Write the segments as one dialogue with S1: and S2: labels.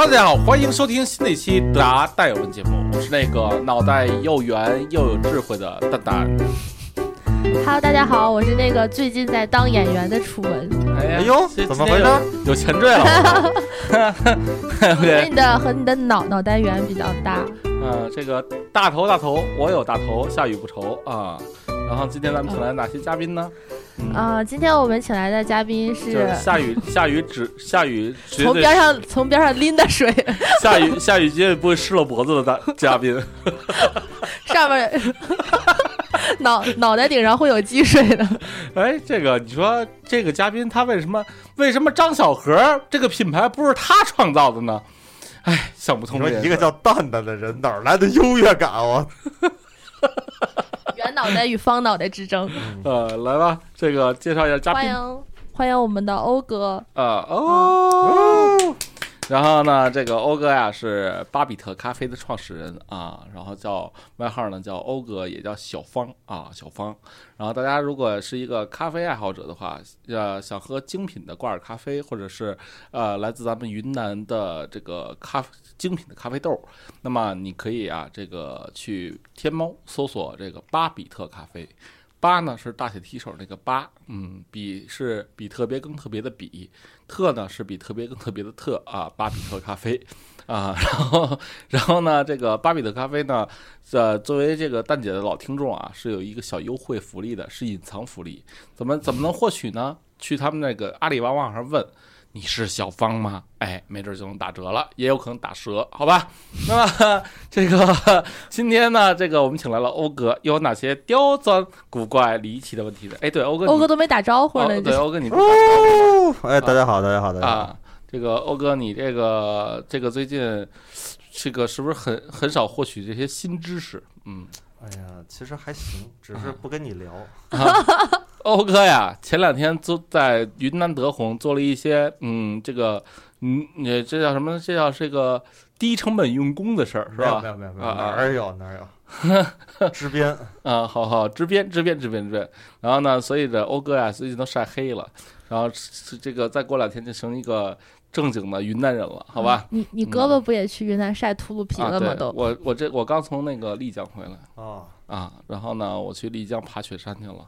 S1: 哈喽，大家好，欢迎收听新的一期《答蛋有问》节目，我是那个脑袋又圆又有智慧的蛋蛋。
S2: Hello，大家好，我是那个最近在当演员的楚文，
S1: 哎
S3: 呦
S1: 这
S3: 怎么回事？
S1: 有有前缀了。
S2: 你的和你的脑脑袋圆比较大。
S1: 嗯，这个大头大头，我有大头，下雨不愁啊。然后今天咱们请来哪些嘉宾呢？嗯，
S2: 啊、今天我们请来的嘉宾
S1: 就是是下雨下雨只 下雨
S2: 从边上从边上拎的水，
S1: 下雨下雨绝对不会湿了脖子的大嘉宾。
S2: 上面 脑脑袋顶上会有积水的。
S1: 哎，这个你说这个嘉宾他为什么为什么张小河这个品牌不是他创造的呢？哎，想不
S3: 你说
S1: 通这件事
S3: 一个叫蛋蛋的人哪儿来的优越感啊？
S2: 圆脑袋与方脑袋之争。
S1: 呃，来吧，这个介绍一下嘉宾
S2: 欢迎欢迎我们的欧哥，
S1: 啊哦。然后呢，这个欧哥呀是巴比特咖啡的创始人啊，然后叫外号呢叫欧哥，也叫小方啊，小方。然后大家如果是一个咖啡爱好者的话，呃，想喝精品的挂耳咖啡，或者是呃来自咱们云南的这个咖精品的咖啡豆，那么你可以啊这个去天猫搜索这个巴比特咖啡。巴呢是大写提手那个巴，嗯，比是比特别更特别的比，特呢是比特别更特别的特啊，巴比特咖啡啊，然后然后呢，这个巴比特咖啡呢，呃，作为这个蛋姐的老听众啊，是有一个小优惠福利的，是隐藏福利，怎么怎么能获取呢？去他们那个阿里巴巴上问。你是小芳吗？哎，没准就能打折了，也有可能打折，好吧？那么这个今天呢，这个我们请来了欧哥，有哪些刁钻、古怪、离奇的问题呢？哎，对，欧哥，
S2: 欧哥都没打招呼呢，
S1: 哦对，欧哥你不打招呼
S3: 哦，哎，大家好，大家好，大家好。
S1: 啊，这个欧哥，你这个这个最近这个是不是很很少获取这些新知识？嗯，
S3: 哎呀，其实还行，只是不跟你聊。
S1: 欧哥呀，前两天做在云南德宏做了一些嗯，这个嗯，你这叫什么？这叫这个低成本用工的事儿是吧
S3: 没有没？有没有哪儿有哪儿有。支边，
S1: 啊，好好，支边支边支边支边。然后呢，所以这欧哥呀，最近都晒黑了，然后是这个再过两天就成一个正经的云南人了，好吧？
S2: 你你胳膊不也去云南晒秃噜皮
S1: 啊，
S2: 了吗？
S1: 对，
S2: 都
S1: 我我这我刚从那个丽江回来
S3: 啊，
S1: 啊，然后呢，我去丽江爬雪山去了。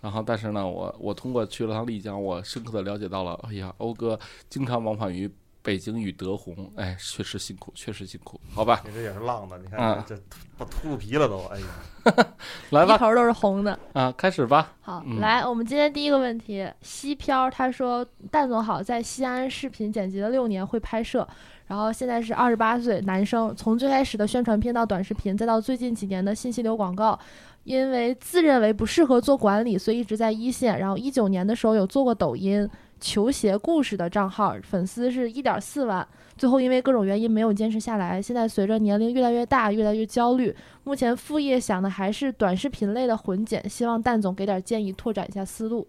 S1: 然后，但是呢，我我通过去了趟丽江，我深刻的了解到了，哎呀，欧哥经常往返于北京与德宏，哎，确实辛苦，确实辛苦，好吧，
S3: 你这也是浪的，你看
S1: 啊
S3: 这都秃噜皮了都，哎呀，
S1: 来吧，
S2: 一头都是红的。
S1: 啊，开始吧，
S2: 好，
S1: 嗯。
S2: 来，我们今天第一个问题，西漂他说，蛋总好，在西安视频剪辑了六年，会拍摄，然后现在是二十八岁男生，从最开始的宣传片到短视频，再到最近几年的信息流广告，因为自认为不适合做管理，所以一直在一线。然后一九年的时候有做过抖音球鞋故事的账号，粉丝是一点四万。最后因为各种原因没有坚持下来。现在随着年龄越来越大，越来越焦虑，目前副业想的还是短视频类的混剪，希望蛋总给点建议，拓展一下思路。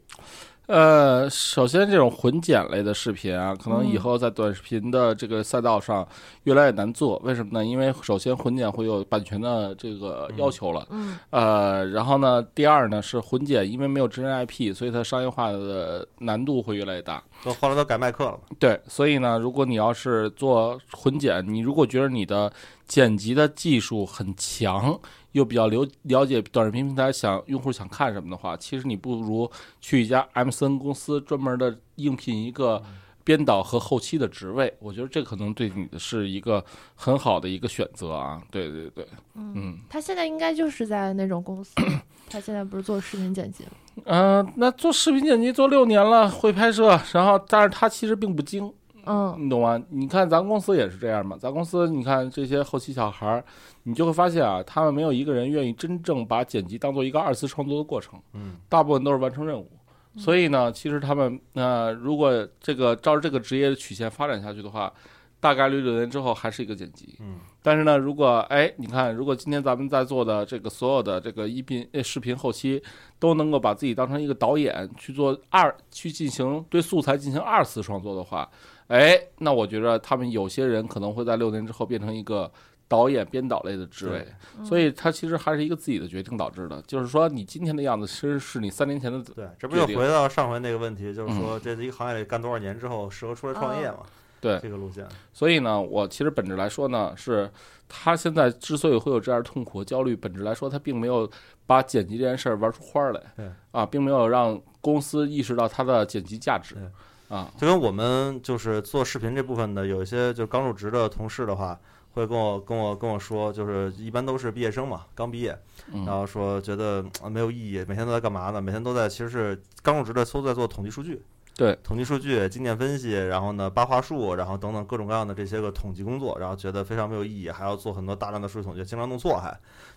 S1: 呃，首先这种混剪类的视频啊，可能以
S2: 嗯
S1: 后在短视频的这个赛道上越来越难做。为什么呢？因为首先混剪会有版权的这个要求了，
S2: 嗯
S1: 呃，然后呢，第二呢是混剪，因为没有真人 IP，所以它商业化的难度会越来越大。
S3: 都后来都改麦克了嘛。
S1: 对，所以呢，如果你要是做混剪，你如果觉得你的剪辑的技术很强，又比较了了解短视频平台想用户想看什么的话，其实你不如去一家 MCN 公司专门的应聘一个编导和后期的职位，我觉得这可能对你的是一个很好的一个选择啊。对对对，嗯。
S2: 他现在应该就是在那种公司，他现在不是做视频剪辑吗？
S1: 嗯、那做视频剪辑做六年了，会拍摄，然后但是他其实并不精，
S2: 嗯
S1: 你懂吗？你看咱公司也是这样嘛，咱公司你看这些后期小孩儿，你就会发现啊，他们没有一个人愿意真正把剪辑当做一个二次创作的过程，
S3: 嗯，
S1: 大部分都是完成任务。所以呢，其实他们呃，如果这个照着这个职业的曲线发展下去的话，大概率六年之后还是一个剪辑。
S3: 嗯，
S1: 但是呢，如果哎，你看，如果今天咱们在做的这个所有的这个音频、呃视频后期，都能够把自己当成一个导演去做二去进行对素材进行二次创作的话，哎，那我觉得他们有些人可能会在六年之后变成一个导演、编导类的职位，所以他其实还是一个自己的决定导致的。就是说，你今天的样子，其实是你三年前的
S3: 对，这不又回到上回那个问题，就是
S1: 嗯
S3: 说这一个行业里干多少年之后适合出来创业嘛？
S1: 对。
S3: 这个路线，
S1: 所以呢，我其实本质来说呢，是他现在之所以会有这样痛苦和焦虑，本质来说他并没有把剪辑这件事儿玩出花儿来，
S3: 对。
S1: 啊，并没有让公司意识到它的剪辑价值。
S3: 对，
S1: 啊，
S3: 就跟我们就是做视频这部分的，有一些就刚入职的同事的话，会跟我跟我跟我说，就是一般都是毕业生嘛，刚毕业，然
S1: 嗯
S3: 后说觉得啊没有意义，每天都在干嘛呢？每天都在其实是刚入职的都在做统计数据，
S1: 对，
S3: 统计数据、经验分析，然后呢八话术，然后等等各种各样的这些个统计工作，然后觉得非常没有意义，还要做很多大量的数据统计，经常弄错还。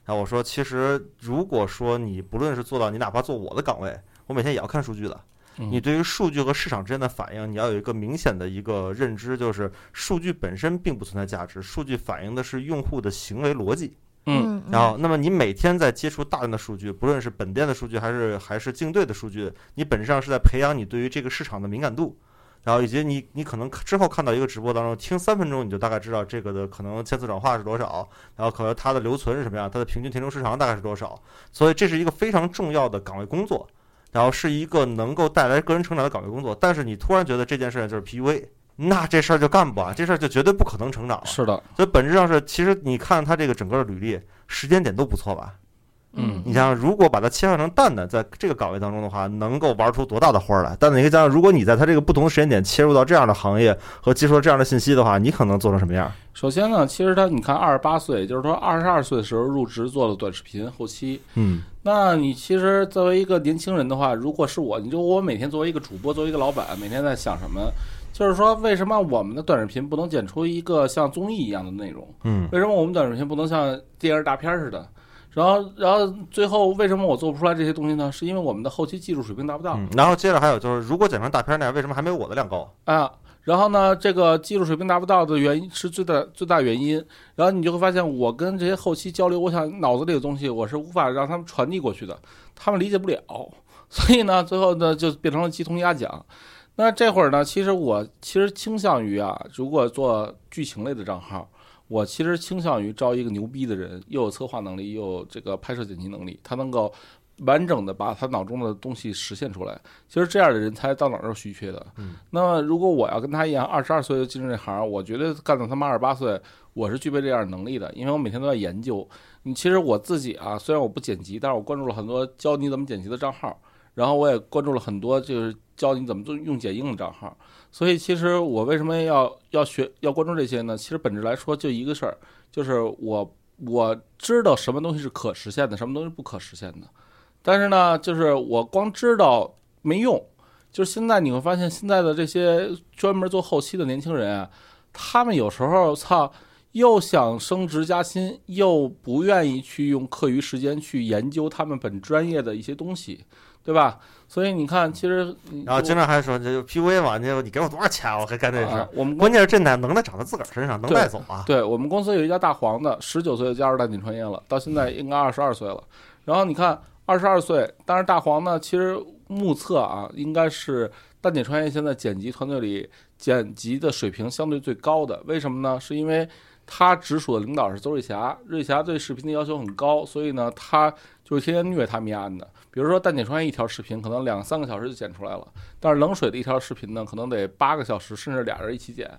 S3: 然后我说，其实如果说你不论是做到你哪怕做我的岗位，我每天也要看数据的。
S1: 嗯
S3: 你对于数据和市场之间的反应，你要有一个明显的一个认知，就是数据本身并不存在价值，数据反映的是用户的行为逻辑。
S1: 嗯
S3: 然后，那么你每天在接触大量的数据，不论是本店的数据还是还是竞对的数据，你本质上是在培养你对于这个市场的敏感度。然后以及你你可能之后看到一个直播当中，听三分钟你就大概知道这个的可能千次转化是多少，然后可能它的留存是什么样，它的平均停留时长大概是多少。所以这是一个非常重要的岗位工作，然后是一个能够带来个人成长的岗位工作。但是你突然觉得这件事情就是 PUA，那这事儿就干不完，这事儿就绝对不可能成长了。
S1: 是的，
S3: 所以本质上是，其实你看他这个整个的履历，时间点都不错吧？
S1: 嗯
S3: 你想想，如果把它切换成蛋蛋，在这个岗位当中的话，能够玩出多大的花儿来？但你可以想想，如果你在它这个不同的时间点切入到这样的行业和接触到这样的信息的话，你可能做成什么样？
S1: 首先呢，其实他你看二十八岁，就是说二十二岁的时候入职做了短视频后期，
S3: 嗯
S1: 那你其实作为一个年轻人的话，如果是我，你就我每天作为一个主播，作为一个老板，每天在想什么？就是说，为什么我们的短视频不能剪出一个像综艺一样的内容？
S3: 嗯
S1: 为什么我们短视频不能像电视大片似的？然后，然后最后为什么我做不出来这些东西呢？是因为我们的后期技术水平达不到
S3: 嗯。然后接着还有就是，如果剪成大片那样，为什么还没有我的量高？
S1: 啊。然后呢，这个技术水平达不到的原因是最大最大原因。然后你就会发现，我跟这些后期交流，我想脑子里的东西，我是无法让他们传递过去的，他们理解不了。所以呢，最后呢就变成了鸡同鸭讲。那这会儿呢，其实我其实倾向于啊，如果做剧情类的账号，我其实倾向于招一个牛逼的人，又有策划能力，又有这个拍摄剪辑能力，他能够完整的把他脑中的东西实现出来。其实这样的人才到哪儿都是稀缺的。
S3: 嗯，
S1: 那么如果我要跟他一样，二十二岁就进入这行，我觉得干到他妈二十八岁，我是具备这样的能力的，因为我每天都在研究。你其实我自己啊，虽然我不剪辑，但是我关注了很多教你怎么剪辑的账号，然后我也关注了很多就是教你怎么做用剪映的账号。所以其实我为什么要要学要关注这些呢？其实本质来说就一个事儿，就是我我知道什么东西是可实现的，什么东西不可实现的。但是呢，就是我光知道没用。就是现在你会发现，现在的这些专门做后期的年轻人啊，他们有时候操，又想升职加薪，又不愿意去用课余时间去研究他们本专业的一些东西，对吧？所以你看，其实
S3: 然后经常还说这就 PUA 嘛，你你给我多少钱，我还干这事儿。
S1: 啊我们
S3: 关键是这能能耐长在自个儿身上，能带走啊。
S1: 对我们公司有一家大黄的，十九岁就加入淡锦创业了，到现在应该二十二岁了。然后你看，二十二岁，但是大黄呢，其实目测啊，应该是淡锦创业现在剪辑团队里剪辑的水平相对最高的。为什么呢？是因为他直属的领导是邹瑞霞，瑞霞对视频的要求很高，所以呢，他就是天天虐他们案的。比如说淡锦创业一条视频可能两三个小时就剪出来了，但是冷水的一条视频呢，可能得八个小时，甚至俩人一起剪。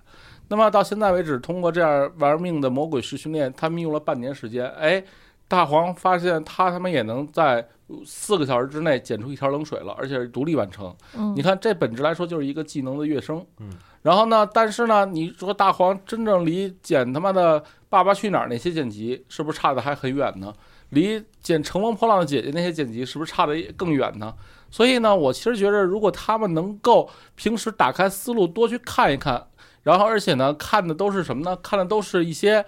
S1: 那么到现在为止，通过这样玩命的魔鬼式训练，他们用了半年时间，哎，大黄发现他他妈也能在四个小时之内剪出一条冷水了，而且是独立完成。
S2: 嗯
S1: 你看，这本质来说就是一个技能的跃升。
S3: 嗯，
S1: 然后呢，但是呢，你说大黄真正离剪他妈的《爸爸去哪儿》那些剪辑是不是差的还很远呢？离剪《乘风破浪的姐姐》那些剪辑是不是差的更远呢？所以呢，我其实觉得，如果他们能够平时打开思路，多去看一看，然后而且呢，看的都是什么呢？看的都是一些，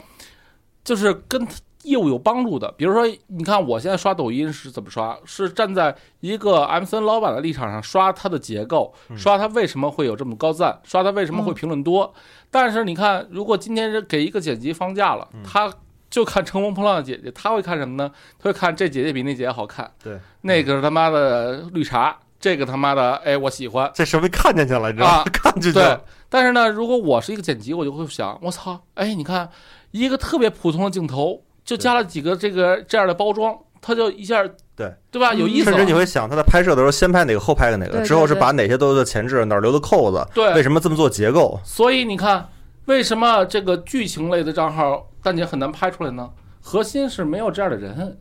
S1: 就是跟业务有帮助的。比如说，你看我现在刷抖音是怎么刷？是站在一个 MCN 老板的立场上刷它的结构，
S3: 嗯
S1: 刷它为什么会有这么高赞，刷它为什么会评论多。但是你看，如果今天是给一个剪辑放假了，
S3: 嗯
S1: 他就看《乘风破浪的姐姐》，她会看什么呢？她会看这姐姐比那姐姐好看，
S3: 对，
S1: 那个是他妈的绿茶，这个他妈的哎我喜欢。
S3: 这说明看见去了，你知道吗？
S1: 啊
S3: 看进去
S1: 对
S3: 了。，
S1: 但是呢，如果我是一个剪辑，我就会想，我操，哎，你看一个特别普通的镜头，就加了几个这个这样的包装，它就一下
S3: 对
S1: 对吧？有意思
S3: 甚。至你会想，他在拍摄的时候先拍哪个，后拍个哪个，之后是把哪些都的前置，哪儿留的扣子，
S1: 对
S3: 为什么这么做结构？
S1: 所以你看，为什么这个剧情类的账号蛋姐很难拍出来呢？核心是没有这样的人。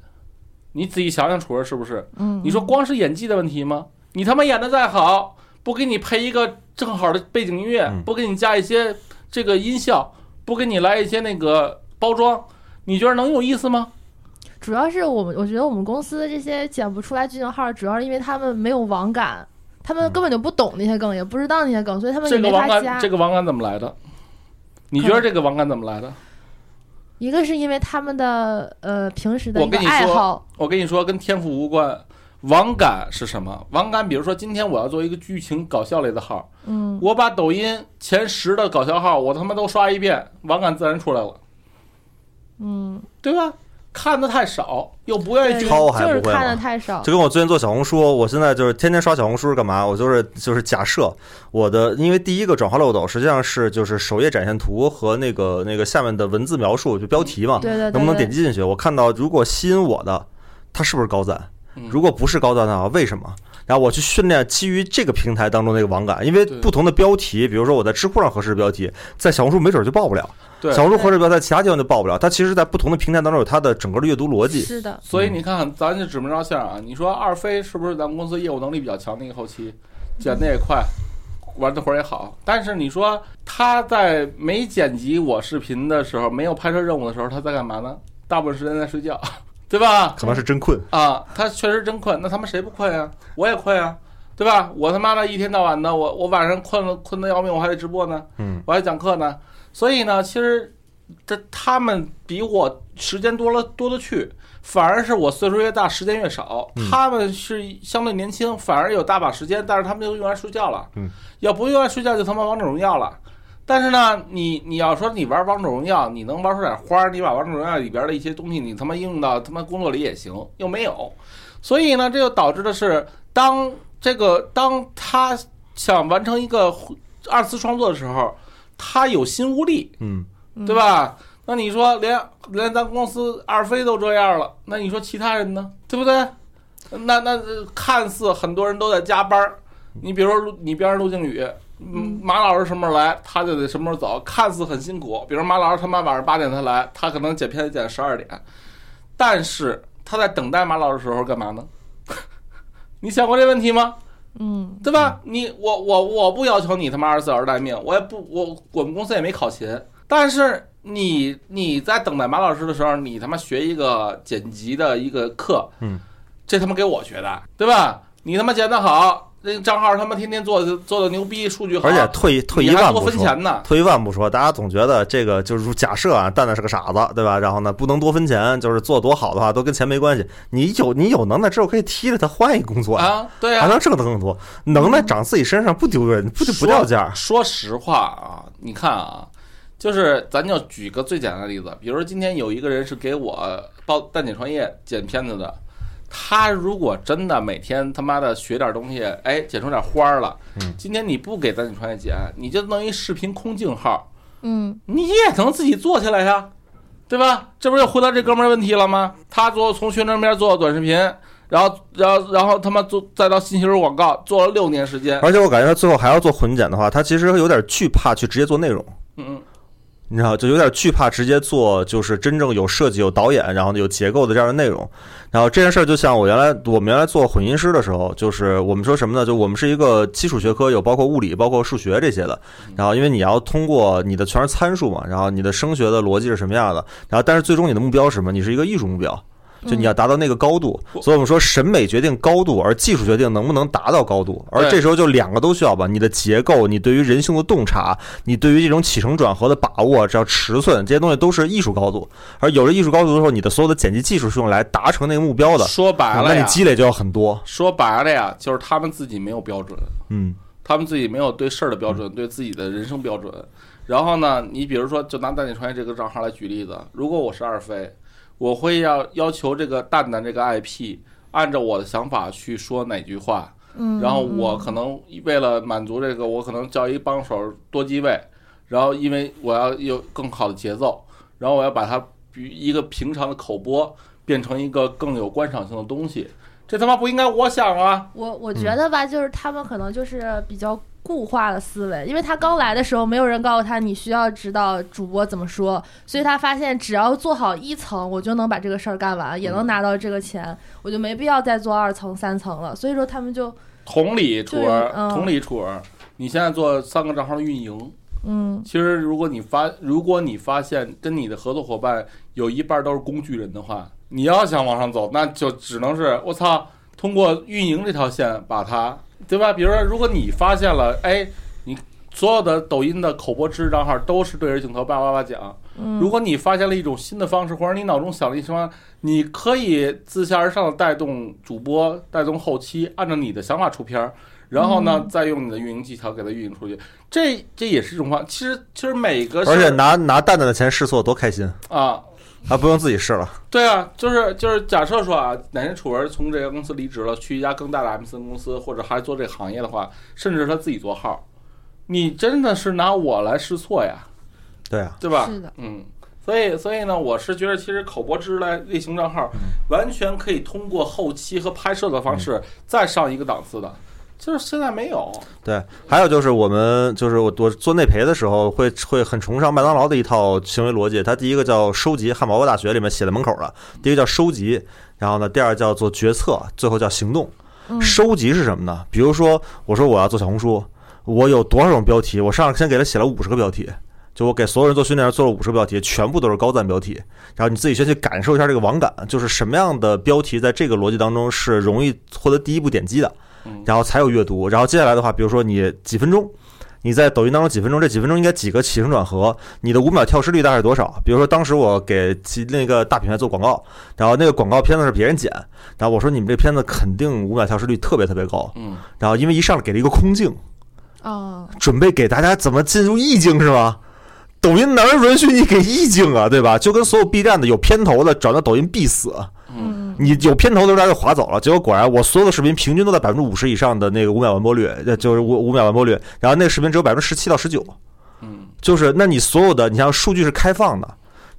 S1: 你仔细想想，楚儿是不是？
S2: 嗯，
S1: 你说光是演技的问题吗？你他妈演的再好，不给你配一个正好的背景音乐，
S3: 嗯
S1: 不给你加一些这个音效，不给你来一些那个包装，你觉得能有意思吗？
S2: 主要是我们，我觉得我们公司的这些剪不出来剧情号，主要是因为他们没有网感，他们根本就不懂那些梗，也不知道那些梗，所以他们也
S1: 这个网
S2: 加。
S1: 感，这个网感怎么来的？你觉得这个网感怎么来的？
S2: 一个是因为他们的呃平时的
S1: 我跟你说
S2: 爱好，
S1: 我跟你说，跟天赋无关。网感是什么？网感，比如说今天我要做一个剧情搞笑类的号，
S2: 嗯，
S1: 我把抖音前十的搞笑号我他妈都刷一遍，网感自然出来了，
S2: 嗯，
S1: 对吧？看的太少，又不愿意
S3: 抄还
S2: 就是
S3: 不会吗
S2: 看的太少。
S3: 就跟我最近做小红书，我现在就是天天刷小红书是干嘛？我就是就是假设我的，因为第一个转化漏斗实际上是就是首页展现图和那个那个下面的文字描述就标题嘛，
S2: 对对对，
S3: 能不能点击进去？我看到如果吸引我的，它是不是高赞？
S1: 嗯
S3: 如果不是高赞的话，为什么？然后我去训练基于这个平台当中那个网感，因为不同的标题，比如说我在知乎上合适的标题，在小红书没准就爆不了，
S1: 对
S3: 小红书合适的标在其他地方就报不了。它其实，在不同的平台当中有它的整个的阅读逻辑。
S2: 是的，
S1: 所以你看，咱就指名道姓啊，你说二飞是不是咱们公司业务能力比较强的一个后期，剪的也快，玩的活儿也好。但是你说他在没剪辑我视频的时候，没有拍摄任务的时候，他在干嘛呢？大部分时间在睡觉，对吧？
S3: 可能是真困，
S1: 啊，他确实真困，那他妈谁不困呀？我也困啊，对吧？我他妈的一天到晚的，我我晚上困了困得要命，我还得直播呢，
S3: 嗯，
S1: 我还讲课呢。所以呢，其实这他们比我时间多了多了去，反而是我岁数越大，时间越少。
S3: 嗯
S1: 他们是相对年轻，反而有大把时间，但是他们就用来睡觉了。
S3: 嗯，
S1: 要不用来睡觉，就他妈王者荣耀了。但是呢，你你要说你玩王者荣耀，你能玩出点花儿，你把王者荣耀里边的一些东西，你他妈应用到他妈工作里也行，又没有。所以呢，这就导致的是，当这个当他想完成一个二次创作的时候，他有心无力，
S3: 嗯，
S2: 嗯
S1: 对？吧？那你说连连咱公司二飞都这样了，那你说其他人呢？对不对？那那呃看似很多人都在加班儿，你比如说陆你边上陆靖宇，嗯，马老师什么时候来，他就得什么时候走，看似很辛苦。比如马老师他妈晚上八点才来，他可能剪片子剪十二点，但是他在等待马老师的时候干嘛呢？你想过这问题吗？
S2: 嗯，
S1: 对吧？你我我我不要求你他妈二十四小时待命，我也不我我们公司也没考勤，但是你你在等待马老师的时候，你他妈学一个剪辑的一个课，
S3: 嗯，
S1: 这他妈给我学的，对吧？你他妈剪得好，那个账号他妈天天做的做的牛逼，数据好，
S3: 而且退退一万步说，
S1: 分钱呢，
S3: 退一万不说，大家总觉得这个就是假设啊，蛋蛋是个傻子，对吧？然后呢，不能多分钱，就是做多好的话都跟钱没关系。你有你有能耐之后可以踢着他换一个工作，
S1: 啊，对啊，
S3: 还能挣得更多。能耐长自己身上不丢人，不就不掉价？
S1: 说实话啊，你看啊，就是咱就举个最简单的例子，比如说今天有一个人是给我报蛋姐创业剪片子的，他如果真的每天他妈的学点东西，哎，剪出点花儿了，
S3: 嗯
S1: 今天你不给咱女创业剪，你就弄一视频空镜号，
S2: 嗯，
S1: 你也能自己做起来呀，对吧？这不是又回到这哥们儿问题了吗？他做从宣传片做到短视频。然后，然后，然后他妈做再到信息流广告，做了六年时间。
S3: 而且我感觉他最后还要做混剪的话，他其实有点惧怕去直接做内容。
S1: 嗯嗯，
S3: 你知道，就有点惧怕直接做，就是真正有设计、有导演，然后有结构的这样的内容。然后这件事儿，就像我原来我们原来做混音师的时候，就是我们说什么呢？就我们是一个基础学科，有包括物理、包括数学这些的。然后因为你要通过你的全是参数嘛，然后你的声学的逻辑是什么样的，然后但是最终你的目标是什么？你是一个艺术目标。就你要达到那个高度，所以我们说审美决定高度，而技术决定能不能达到高度。而这时候就两个都需要吧，你的结构，你对于人性的洞察，你对于这种起承转合的把握，只要尺寸，这些东西都是艺术高度。而有了艺术高度之后，你的所有的剪辑技术是用来达成那个目标的，
S1: 说白了
S3: 那你，积累就要很多。
S1: 说白了呀，就是他们自己没有标准，
S3: 嗯
S1: 他们自己没有对事儿的标准，对自己的人生标准。然后呢，你比如说，就拿蛋姐创业这个账号来举例子，如果我是二飞，我会要要求这个蛋蛋这个 IP 按照我的想法去说哪句话，
S2: 嗯，
S1: 然后我可能为了满足这个，我可能叫一帮手多机位，然后因为我要有更好的节奏，然后我要把它比一个平常的口播变成一个更有观赏性的东西。这他妈不应该我想啊！
S2: 我我觉得吧，就是他们可能就是比较固化的思维，因为他刚来的时候，没有人告诉他你需要知道主播怎么说，所以他发现只要做好一层，我就能把这个事儿干完，也能拿到这个钱，我就没必要再做二层、三层了。所以说他们就
S1: 同理，楚
S2: 对
S1: 儿，
S2: 嗯。
S1: 同理，楚儿，你现在做三个账号运营，
S2: 嗯。
S1: 其实如果你发，如果你发现跟你的合作伙伴有一半都是工具人的话，你要想往上走，那就只能是我操，通过运营这条线把它，对吧？比如说，如果你发现了，哎，你所有的抖音的口播知识账号都是对着镜头叭叭叭讲，
S2: 嗯，
S1: 如果你发现了一种新的方式，或者你脑中想了一什么，你可以自下而上的带动主播、带动后期，按照你的想法出片儿，然后呢，
S2: 嗯
S1: 再用你的运营技巧给它运营出去。这这也是一种方。其实其实每个
S3: 而且拿拿蛋蛋的钱试错多开心，
S1: 啊，
S3: 还不用自己试了。
S1: 对啊，就是就是假设说啊，哪天楚文从这家公司离职了，去一家更大的 MCN 公司，或者还做这个行业的话，甚至他自己做号，你真的是拿我来试错呀。
S3: 对啊，
S1: 对吧？
S2: 是的，
S1: 嗯，所以所以呢，我是觉得其实口播知识类类型账号
S3: 嗯
S1: 完全可以通过后期和拍摄的方式再上一个档次的，就是现在没有。
S3: 对，还有就是我们就是我我做内培的时候会会很崇尚麦当劳的一套行为逻辑。它第一个叫收集，汉堡包大学里面写在门口了。第一个叫收集，然后呢，第二叫做决策，最后叫行动。
S2: 嗯
S3: 收集是什么呢？比如说，我说我要做小红书，我有多少种标题？我上来先给他写了五十个标题，就我给所有人做训练做了五十个标题，全部都是高赞标题。然后你自己先去感受一下这个网感，就是什么样的标题在这个逻辑当中是容易获得第一步点击的
S1: 嗯，
S3: 然后才有阅读。然后接下来的话，比如说你几分钟。你在抖音当中几分钟，这几分钟应该几个起承转合？你的五秒跳失率大概是多少？比如说当时我给其那个大品牌做广告，然后那个广告片子是别人剪，然后我说你们这片子肯定五秒跳失率特别特别高，
S1: 嗯，
S3: 然后因为一上来给了一个空镜，
S2: 哦，
S3: 准备给大家怎么进入意境是吗？抖音哪儿允许你给意境啊，对吧？就跟所有 B 站的有片头的转到抖音必死，
S2: 嗯
S3: 你有片头的时候它就划走了。结果果然，我所有的视频平均都在百分之五十以上的那个五秒完播率，呃就是五五秒完播率，然后那个视频只有百分之十七到十九，
S1: 嗯，
S3: 就是那你所有的，你像数据是开放的。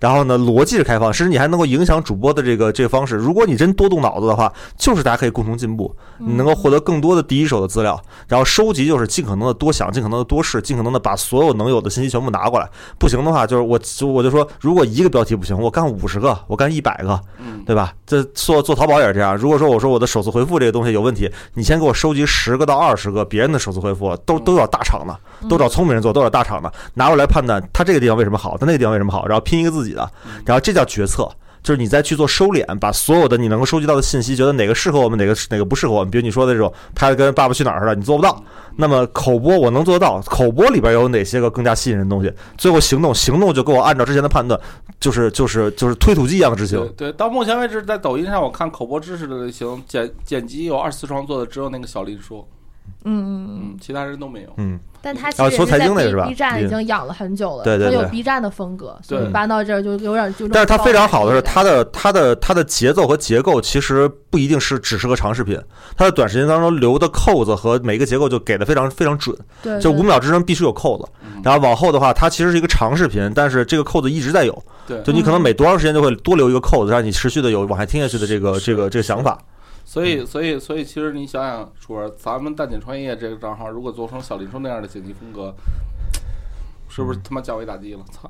S3: 然后呢，逻辑是开放，甚至你还能够影响主播的这个这个方式。如果你真多动脑子的话，就是大家可以共同进步。你能够获得更多的第一手的资料，然后收集就是尽可能的多想，尽可能的多试，尽可能的把所有能有的信息全部拿过来。不行的话，就是我就我就说，如果一个标题不行，我干五十个，我干一百个，
S1: 嗯，
S3: 对吧？这做做淘宝也是这样。如果说我说我的首次回复这个东西有问题，你先给我收集十个到二十个别人的首次回复，都都找大厂的，都找聪明人做，都找大厂的，拿过来判断他这个地方为什么好，他那个地方为什么好，然后拼一个自己的，然后这叫决策。就是你再去做收敛，把所有的你能够收集到的信息，觉得哪个适合我们，哪个哪个不适合我们。比如你说的这种拍的跟《爸爸去哪儿》似的，你做不到。那么口播我能做到，口播里边有哪些个更加吸引人的东西？最后行动，行动就给我按照之前的判断，就是就是就是推土机一样的执行
S1: 对。对，到目前为止，在抖音上我看口播知识的类型剪剪辑有二次创作的，只有那个小林说，
S2: 嗯嗯嗯，
S1: 嗯，其他人都没有。
S3: 嗯，
S2: 但他其
S3: 然后说
S2: 实也是在
S3: 财经那个
S2: B
S3: 是吧
S2: B 站已
S3: 嗯
S2: 经养了很久了，他有
S3: 对对对
S2: B 站的风格，所以
S1: 对
S2: 搬到这儿就有点就。
S3: 但是它非常好的是，
S2: 他
S3: 它的它的它的节奏和结构其实不一定是只是个长视频，它的短时间当中留的扣子和每个结构就给的非常非常准，
S2: 对
S3: 就五秒之中必须有扣子。
S1: 嗯
S3: 然后往后的话，它其实是一个长视频，但是这个扣子一直在有，
S1: 对，
S3: 就你可能每多长时间就会多留一个扣子，让你持续的有往下听下去的这个这个这个想法。
S1: 所以，所以，所以，其实你想想，说咱们蛋姐创业这个账号，如果做成小林叔那样的剪辑风格，是不是他妈降维打击了？操！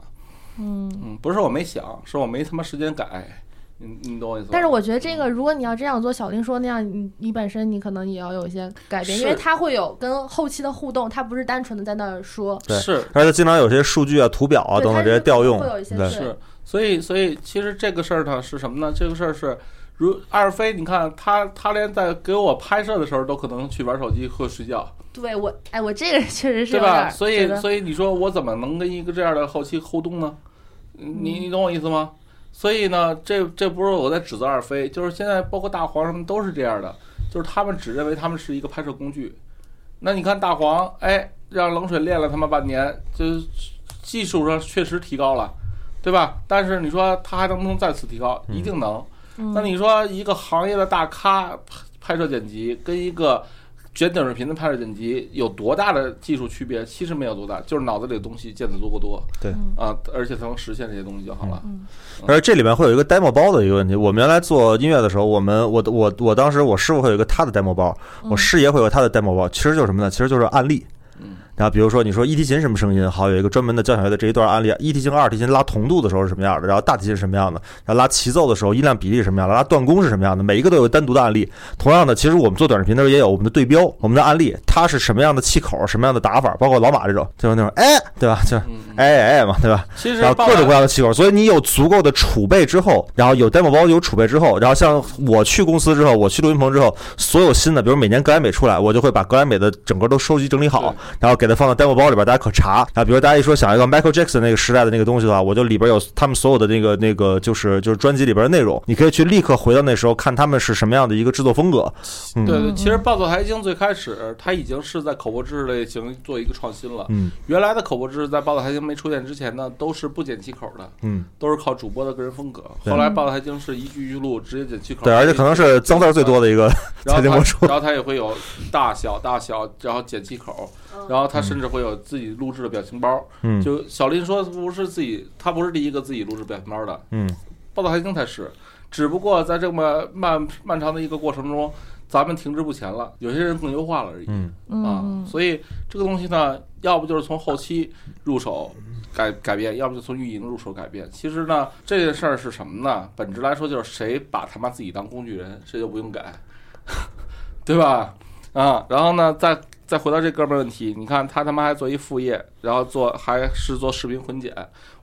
S2: 嗯。
S1: 嗯，不是我没想，是我没他妈时间改。你你懂我意思吧？
S2: 但是我觉得这个，如果你要这样做，小林说那样，你你本身你可能也要有一些改变，因为
S1: 是
S2: 它会有跟后期的互动，它不是单纯的在那儿说。
S3: 对
S1: 是
S3: 而且经常有些数据啊、图表啊等等这些调用
S2: 会有一，些
S3: 对
S2: 是
S1: 是，所以所以其实这个事儿呢是什么呢？这个事儿是，如二飞，你看他他连在给我拍摄的时候都可能去玩手机或睡觉，
S2: 对我，哎，我这个确实是
S1: 对吧？
S2: 有点儿
S1: 所以所以你说我怎么能跟一个这样的后期互动呢？你你懂我意思吗？所以呢，这这不是我在指责二飞，就是现在包括大黄他们都是这样的，就是他们只认为他们是一个拍摄工具。那你看大黄，哎，让冷水练了他妈半年，就是技术上确实提高了，对吧？但是你说他还能不能再次提高？一定能。
S2: 嗯
S1: 那你说一个行业的大咖拍拍摄剪辑，跟一个卷短视频的拍摄剪辑有多大的技术区别？其实没有多大，就是脑子里的东西见得足够多
S3: 对
S1: 啊，而且才能实现这些东西就好了。
S2: 嗯
S3: 而这里面会有一个 demo 包的一个问题。我们原来做音乐的时候，我们我我我当时我师傅会有一个他的 demo 包，我师爷会有他的 demo 包，其实就是什么呢？其实就是案例。
S1: 嗯
S3: 然后比如说你说一提琴什么声音，好有一个专门的交响乐的这一段案例，一提琴和二提琴拉同度的时候是什么样的，然后大提琴是什么样的，然后拉齐奏的时候音量比例是什么样的，拉断弓是什么样的，每一个都有单独的案例。同样的，其实我们做短视频的时候也有我们的对标，我们的案例，它是什么样的气口，什么样的打法，包括老马这种，就是那种哎，对吧？就哎哎嘛，对吧？
S1: 其实
S3: 然后各种各样的气口，所以你有足够的储备之后，然后有 demo 包有储备之后，然后像我去公司之后，我去录音棚之后，所有新的，比如每年格莱美出来，我就会把格莱美的整个都收集整理好，然后给它放到 demo 包里边，大家可查。然后比如大家一说想要一个 Michael Jackson 那个时代的那个东西的话，我就里边有他们所有的那个那个就是就是专辑里边的内容，你可以去立刻回到那时候看他们是什么样的一个制作风格。嗯
S1: 对对，
S2: 嗯
S1: 其实暴走财经最开始它已经是在口播知识类型做一个创新了。
S3: 嗯
S1: 原来的口播知识在暴走财经没出现之前呢，都是不剪气口的，
S3: 嗯，
S1: 都是靠主播的个人风格。后来暴走财经是一句一句录，直接剪气口。
S3: 对，而且可能是脏字儿最多的一个财经播出
S1: 然后它也会有大小大小，然后剪气口，然后他甚至会有自己录制的表情包。
S3: 嗯
S1: 就小林说不是自己，他不是第一个自己录制表情包的，
S3: 嗯
S1: 报道财经才是。只不过在这么漫漫长的一个过程中，咱们停滞不前了，有些人更优化了而已。
S3: 嗯
S1: 啊
S2: 嗯，
S1: 所以这个东西呢，要不就是从后期入手改改变，要不就从运营入手改变。其实呢，这件事儿是什么呢？本质来说就是谁把他妈自己当工具人，谁就不用改，对吧？啊，然后呢，再再回到这哥们儿问题，你看他他妈还做一副业，然后做还是做视频混剪，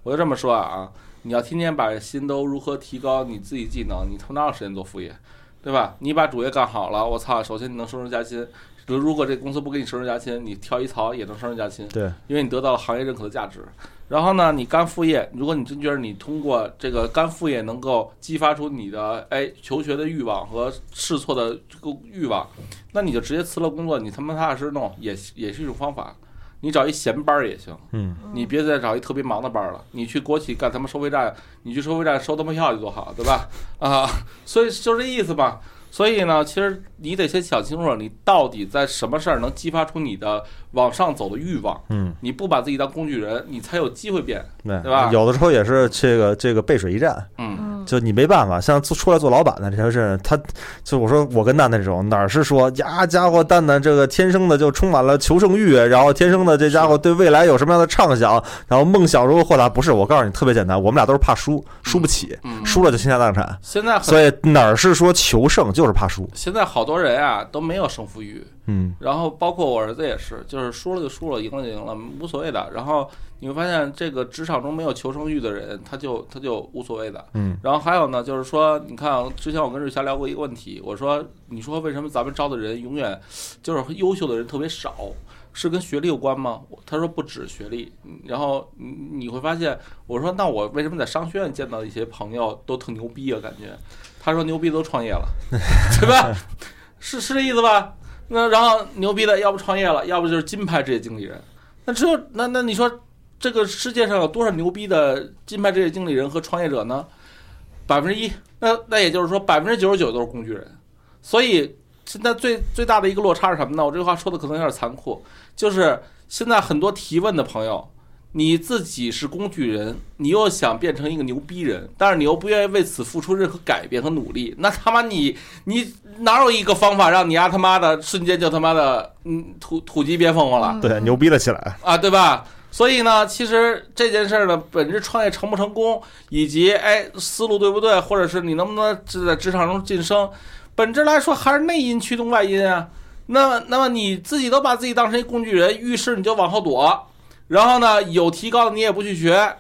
S1: 我就这么说啊，你要天天把心都如何提高你自己技能，你他妈哪有时间做副业？对吧？你把主业干好了，我操！首先你能升职加薪，如如果这公司不给你升职加薪，你跳一槽也能升职加薪，
S3: 对，
S1: 因为你得到了行业认可的价值。然后呢，你干副业，如果你真觉得你通过这个干副业能够激发出你的哎求学的欲望和试错的这个欲望，那你就直接辞了工作，你他妈踏踏实实弄，也也是一种方法。你找一闲班儿也行，
S3: 嗯
S1: 你别再找一特别忙的班儿了。你去国企干他妈收费站，你去收费站收他妈票去多好，对吧？啊，所以就这意思吧。所以呢，其实你得先想清楚，你到底在什么事儿能激发出你的往上走的欲望。
S3: 嗯，
S1: 你不把自己当工具人，你才有机会变。
S3: 对
S1: 对吧
S3: 有的时候也是这个这个背水一战。
S1: 嗯，
S2: 嗯，
S3: 就你没办法，像做出来做老板的这条是，他就我说我跟蛋蛋这种哪儿是说呀家伙蛋蛋这个天生的就充满了求胜欲，然后天生的这家伙对未来有什么样的畅想，然后梦想如何豁达？不是，我告诉你特别简单，我们俩都是怕输，输不起，
S1: 嗯
S3: 输了就倾家荡产。
S1: 现在
S3: 所以哪儿是说求胜，就是怕输。
S1: 现在好多人啊都没有胜负欲，
S3: 嗯
S1: 然后包括我儿子也是，就是输了就输了，赢了就赢了，无所谓的。然后你会发现，这个职场中没有求生欲的人，他就他就无所谓的。
S3: 嗯
S1: 然后还有呢，就是说，你看啊，之前我跟瑞霞聊过一个问题，我说，你说为什么咱们招的人永远就是优秀的人特别少？是跟学历有关吗？他说不止学历，嗯然后你你会发现，我说那我为什么在商学院见到一些朋友都特牛逼啊？感觉，他说牛逼都创业了，对吧？是是这意思吧？那然后牛逼的，要不创业了，要不就是金牌职业经理人。那只有那那你说，这个世界上有多少牛逼的金牌职业经理人和创业者呢？百分之一。那那也就是说，百分之九十九都是工具人。所以现在最最大的一个落差是什么呢？我这句话说的可能有点残酷，就是现在很多提问的朋友。你自己是工具人，你又想变成一个牛逼人，但是你又不愿意为此付出任何改变和努力，那他妈你你哪有一个方法让你丫他妈的瞬间就他妈的嗯土土鸡变凤凰了？
S2: 嗯
S3: 对，牛逼了起来。
S1: 啊，对吧？所以呢，其实这件事儿呢，本质创业成不成功，以及哎思路对不对，或者是你能不能是在职场中晋升，本质来说还是内因驱动外因啊。那，那么你自己都把自己当成一工具人，遇事你就往后躲，然后呢，有提高的你也不去学，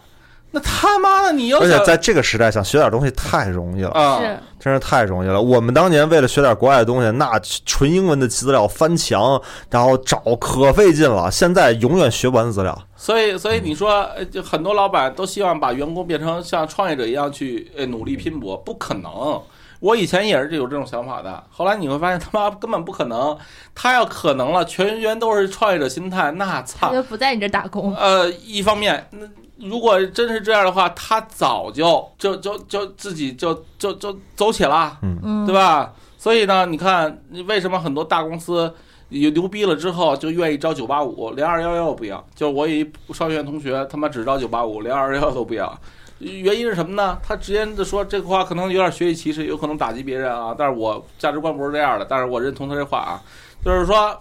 S1: 那他妈的你又
S3: 而且在这个时代，想学点东西太容易了。
S1: 啊，
S2: 是，
S3: 真是太容易了。我们当年为了学点国外的东西，那纯英文的资料翻墙，然后找可费劲了。现在永远学不完的资料。
S1: 所以，所以你说，呃就很多老板都希望把员工变成像创业者一样去呃努力拼搏，不可能。我以前也是有这种想法的，后来你会发现他妈根本不可能。他要可能了，全员都是创业者心态，那
S2: 他
S1: 操！
S2: 就不在你这打工。
S1: 呃，一方面，那如果真是这样的话，他早就就就就自己就就就走起了。
S2: 嗯，
S1: 对？吧？所以呢，你看，为什么很多大公司有牛逼了之后就愿意招九八五，连二幺幺不要。就是我有一商学院同学，他妈只招九八五，连二幺幺都不要。原因是什么呢？他直接的说这个话可能有点学习歧视，有可能打击别人啊。但是我价值观不是这样的，但是我认同他这话啊，就是说，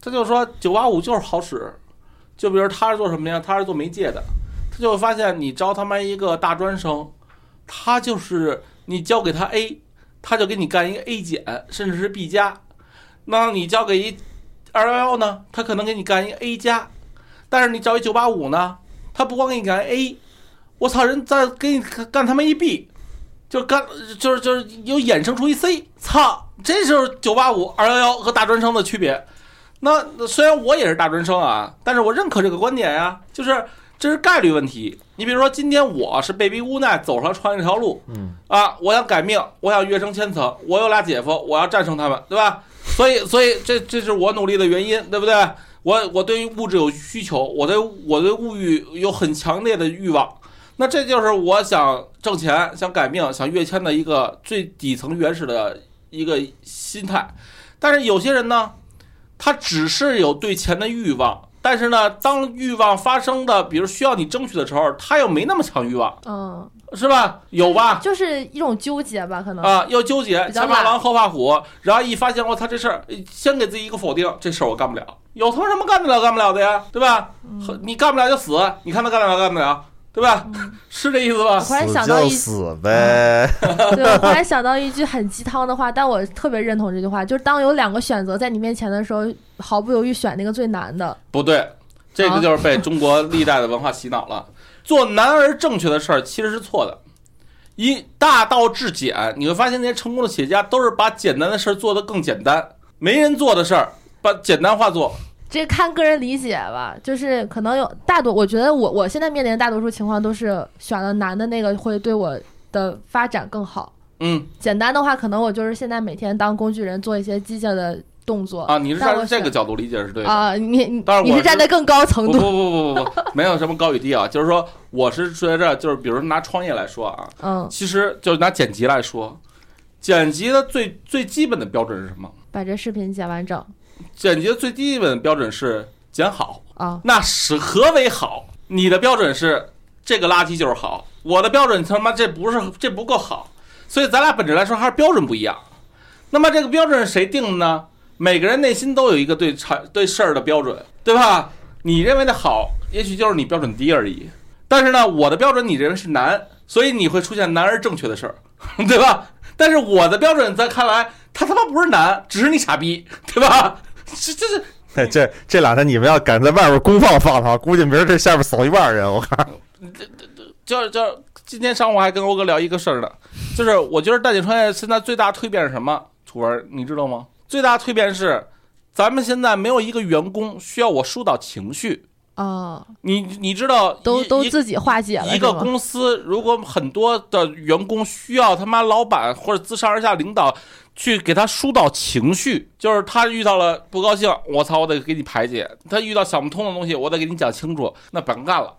S1: 他就说九八五就是好使。就比如他是做什么呀？他是做媒介的，他就会发现你招他妈一个大专生，他就是你交给他 A，他就给你干一个 A 减，甚至是 B 加。那你交给一二幺幺呢，他可能给你干一个 A 加，但是你找一九八五呢，他不光给你干 A。我操！人再给你干他妈一 B，就干就是就是又衍生出一 C，操！这就是九八五、二幺幺和大专生的区别。那虽然我也是大专生啊，但是我认可这个观点呀，就是这是概率问题。你比如说，今天我是被逼无奈走上创业这条路，
S3: 嗯
S1: 啊，我想改命，我想跃升千层，我有俩姐夫，我要战胜他们，对吧？所以，所以这这是我努力的原因，对不对？我我对于物质有需求，我对我对物欲有很强烈的欲望。那这就是我想挣钱、想改命、想跃迁的一个最底层原始的一个心态。但是有些人呢，他只是有对钱的欲望，但是呢，当欲望发生的，比如需要你争取的时候，他又没那么强欲望，
S2: 嗯，
S1: 是吧？有吧？
S2: 就是一种纠结吧，可能
S1: 啊，又纠结，前怕狼后怕虎，然后一发现我操这事儿，先给自己一个否定，这事儿我干不了，有他妈什么干得了干不了的呀，对吧？和你干不了就死，你看他干得了干不了，对吧？
S2: 嗯
S1: 是这意思吧
S2: 我？忽然想到一
S3: 死呗。
S2: 对，我忽然想到一句很鸡汤的话，但我特别认同这句话，就是当有两个选择在你面前的时候，毫不犹豫选那个最难的。
S1: 不对，这个就是被中国历代的文化洗脑了。做难而正确的事儿其实是错的，一大道至简，你会发现那些成功的企业家都是把简单的事儿做得更简单，没人做的事儿把简单化做。
S2: 这看个人理解吧，就是可能有大多，我觉得我我现在面临的大多数情况都是选了男的那个会对我的发展更好。
S1: 嗯
S2: 简单的话，可能我就是现在每天当工具人做一些机械的动作
S1: 啊，你是站在这个角度理解是对的。
S2: 啊，你你
S1: 当然
S2: 你是站在更高层度，
S1: 不不不不不不，没有什么高与低啊，就是说我是觉着，就是比如拿创业来说啊，
S2: 嗯，
S1: 其实就是拿剪辑来说，剪辑的最最基本的标准是什么？
S2: 把这视频剪完整
S1: 剪辑的最基本的标准是剪好。
S2: 啊，
S1: 那是何为好？你的标准是这个垃圾就是好，我的标准他妈这不是这不够好，所以咱俩本质来说还是标准不一样。那么这个标准是谁定的呢？每个人内心都有一个对产对事儿的标准，对吧？你认为的好，也许就是你标准低而已。但是呢，我的标准你认为是难，所以你会出现难而正确的事儿，对吧？但是我的标准在看来，他他妈不是难，只是你傻逼，对吧？这这是
S3: 哎，这这两天你们要敢在外边公放放的话，估计明儿这下边死一半人。我看，
S1: 就就今天上午还跟欧哥聊一个事儿呢，就是我觉得淡景创业现在最大蜕变是什么？楚文，你知道吗？最大蜕变是，咱们现在没有一个员工需要我疏导情绪。
S2: 啊，
S1: 你你知道
S2: 都都自己化解了，
S1: 一个公司如果很多的员工需要他妈老板或者自上而下领导去给他疏导情绪，就是他遇到了不高兴，我操，我得给你排解；他遇到想不通的东西，我得给你讲清楚，那甭干了。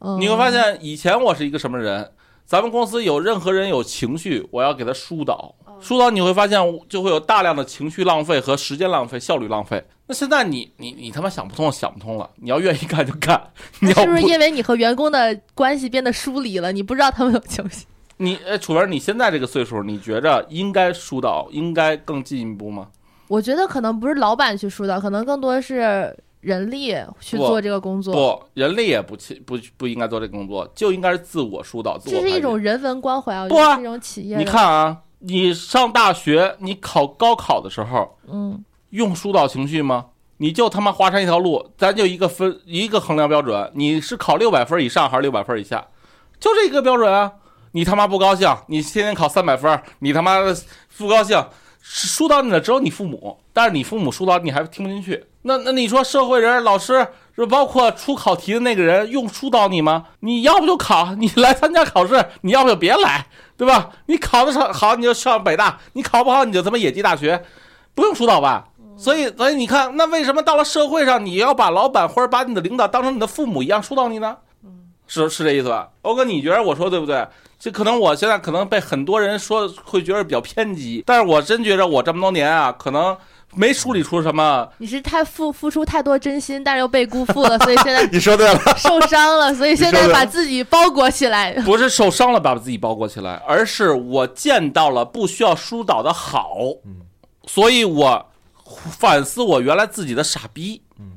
S2: 嗯
S1: 你会发现，以前我是一个什么人？咱们公司有任何人有情绪，我要给他疏导，疏导你会发现就会有大量的情绪浪费和时间浪费、效率浪费。那现在你你你他妈想不通想不通了，你要愿意干就干，你
S2: 是不是因为你和员工的关系变得疏离了？你不知道他们有情绪？
S1: 你哎，楚文，你现在这个岁数，你觉着应该疏导，应该更进一步吗？
S2: 我觉得可能不是老板去疏导，可能更多是人力去做这个工作。
S1: 不，人力也不去不不应该做这个工作，就应该是自我疏导、自我
S2: 这是一种人文关怀，
S1: 啊
S2: 不是一种企业。
S1: 你，看啊，你上大学，你考高考的时候，
S2: 嗯，
S1: 用疏导情绪吗？你就他妈华山一条路，咱就一个分一个衡量标准，你是考六百分以上还是六百分以下，就这一个标准啊！你他妈不高兴，你天天考三百分，你他妈的不高兴，疏导你的只有你父母，但是你父母疏导你还听不进去。那那你说社会人、老师，是包括出考题的那个人，用疏导你吗？你要不就考，你来参加考试，你要不就别来，对吧？你考的上好，你就上北大；你考不好，你就他妈野鸡大学，不用疏导吧？所以，所以你看，那为什么到了社会上，你要把老板或者把你的领导当成你的父母一样疏导你呢？是是这意思吧？欧哥，你觉得我说对不对？这可能我现在可能被很多人说会觉得比较偏激，但是我真觉着我这么多年啊，可能没梳理出什么，
S2: 你是太付付出太多真心，但是又被辜负了，所以现在
S3: 你说对了，
S2: 受伤了，所以现在把自己包裹起来。
S1: 不是受伤了把自己包裹起来，而是我见到了不需要疏导的好，
S3: 嗯
S1: 所以我反思我原来自己的傻逼，
S3: 嗯，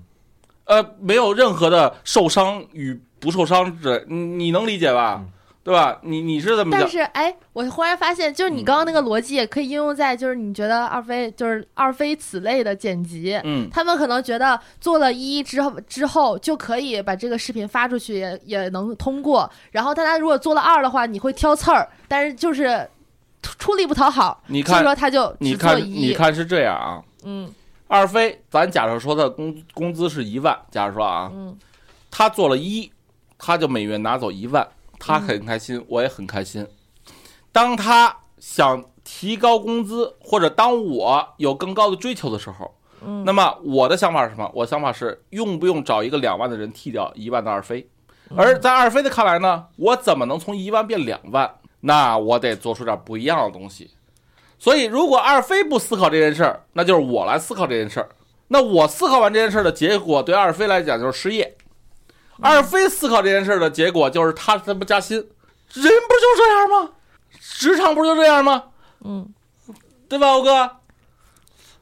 S1: 呃，没有任何的受伤与不受伤之类，你你能理解吧？
S3: 嗯
S1: 对吧？你你是怎么
S2: 但，是哎，我忽然发现，就是你刚刚那个逻辑也可以应用在，就是你觉得二非就是二非此类的剪辑，
S1: 嗯，
S2: 他们可能觉得做了一之后之后就可以把这个视频发出去，也也能通过。然后，但他如果做了二的话，你会挑刺儿，但是就是出出力不讨好，所以
S1: 你看
S2: 说他就
S1: 你看。你看是这样啊，
S2: 嗯
S1: 二飞，咱假设说他工工资是一万，假如说啊，
S2: 嗯
S1: 他做了一，他就每月拿走一万，他很开心，我也很开心。当他想提高工资，或者当我有更高的追求的时候，
S2: 嗯，
S1: 那么我的想法是什么？我想法是用不用找一个两万的人替掉一万的二飞？而在二飞的看来呢，我怎么能从一万变两万？那我得做出点不一样的东西。所以，如果二飞不思考这件事儿，那就是我来思考这件事儿。那我思考完这件事儿的结果，对二飞来讲就是失业。二飞思考这件事儿的结果就是他他不加薪，人不就这样吗？职场不就这样吗？
S2: 嗯
S1: 对吧，欧哥？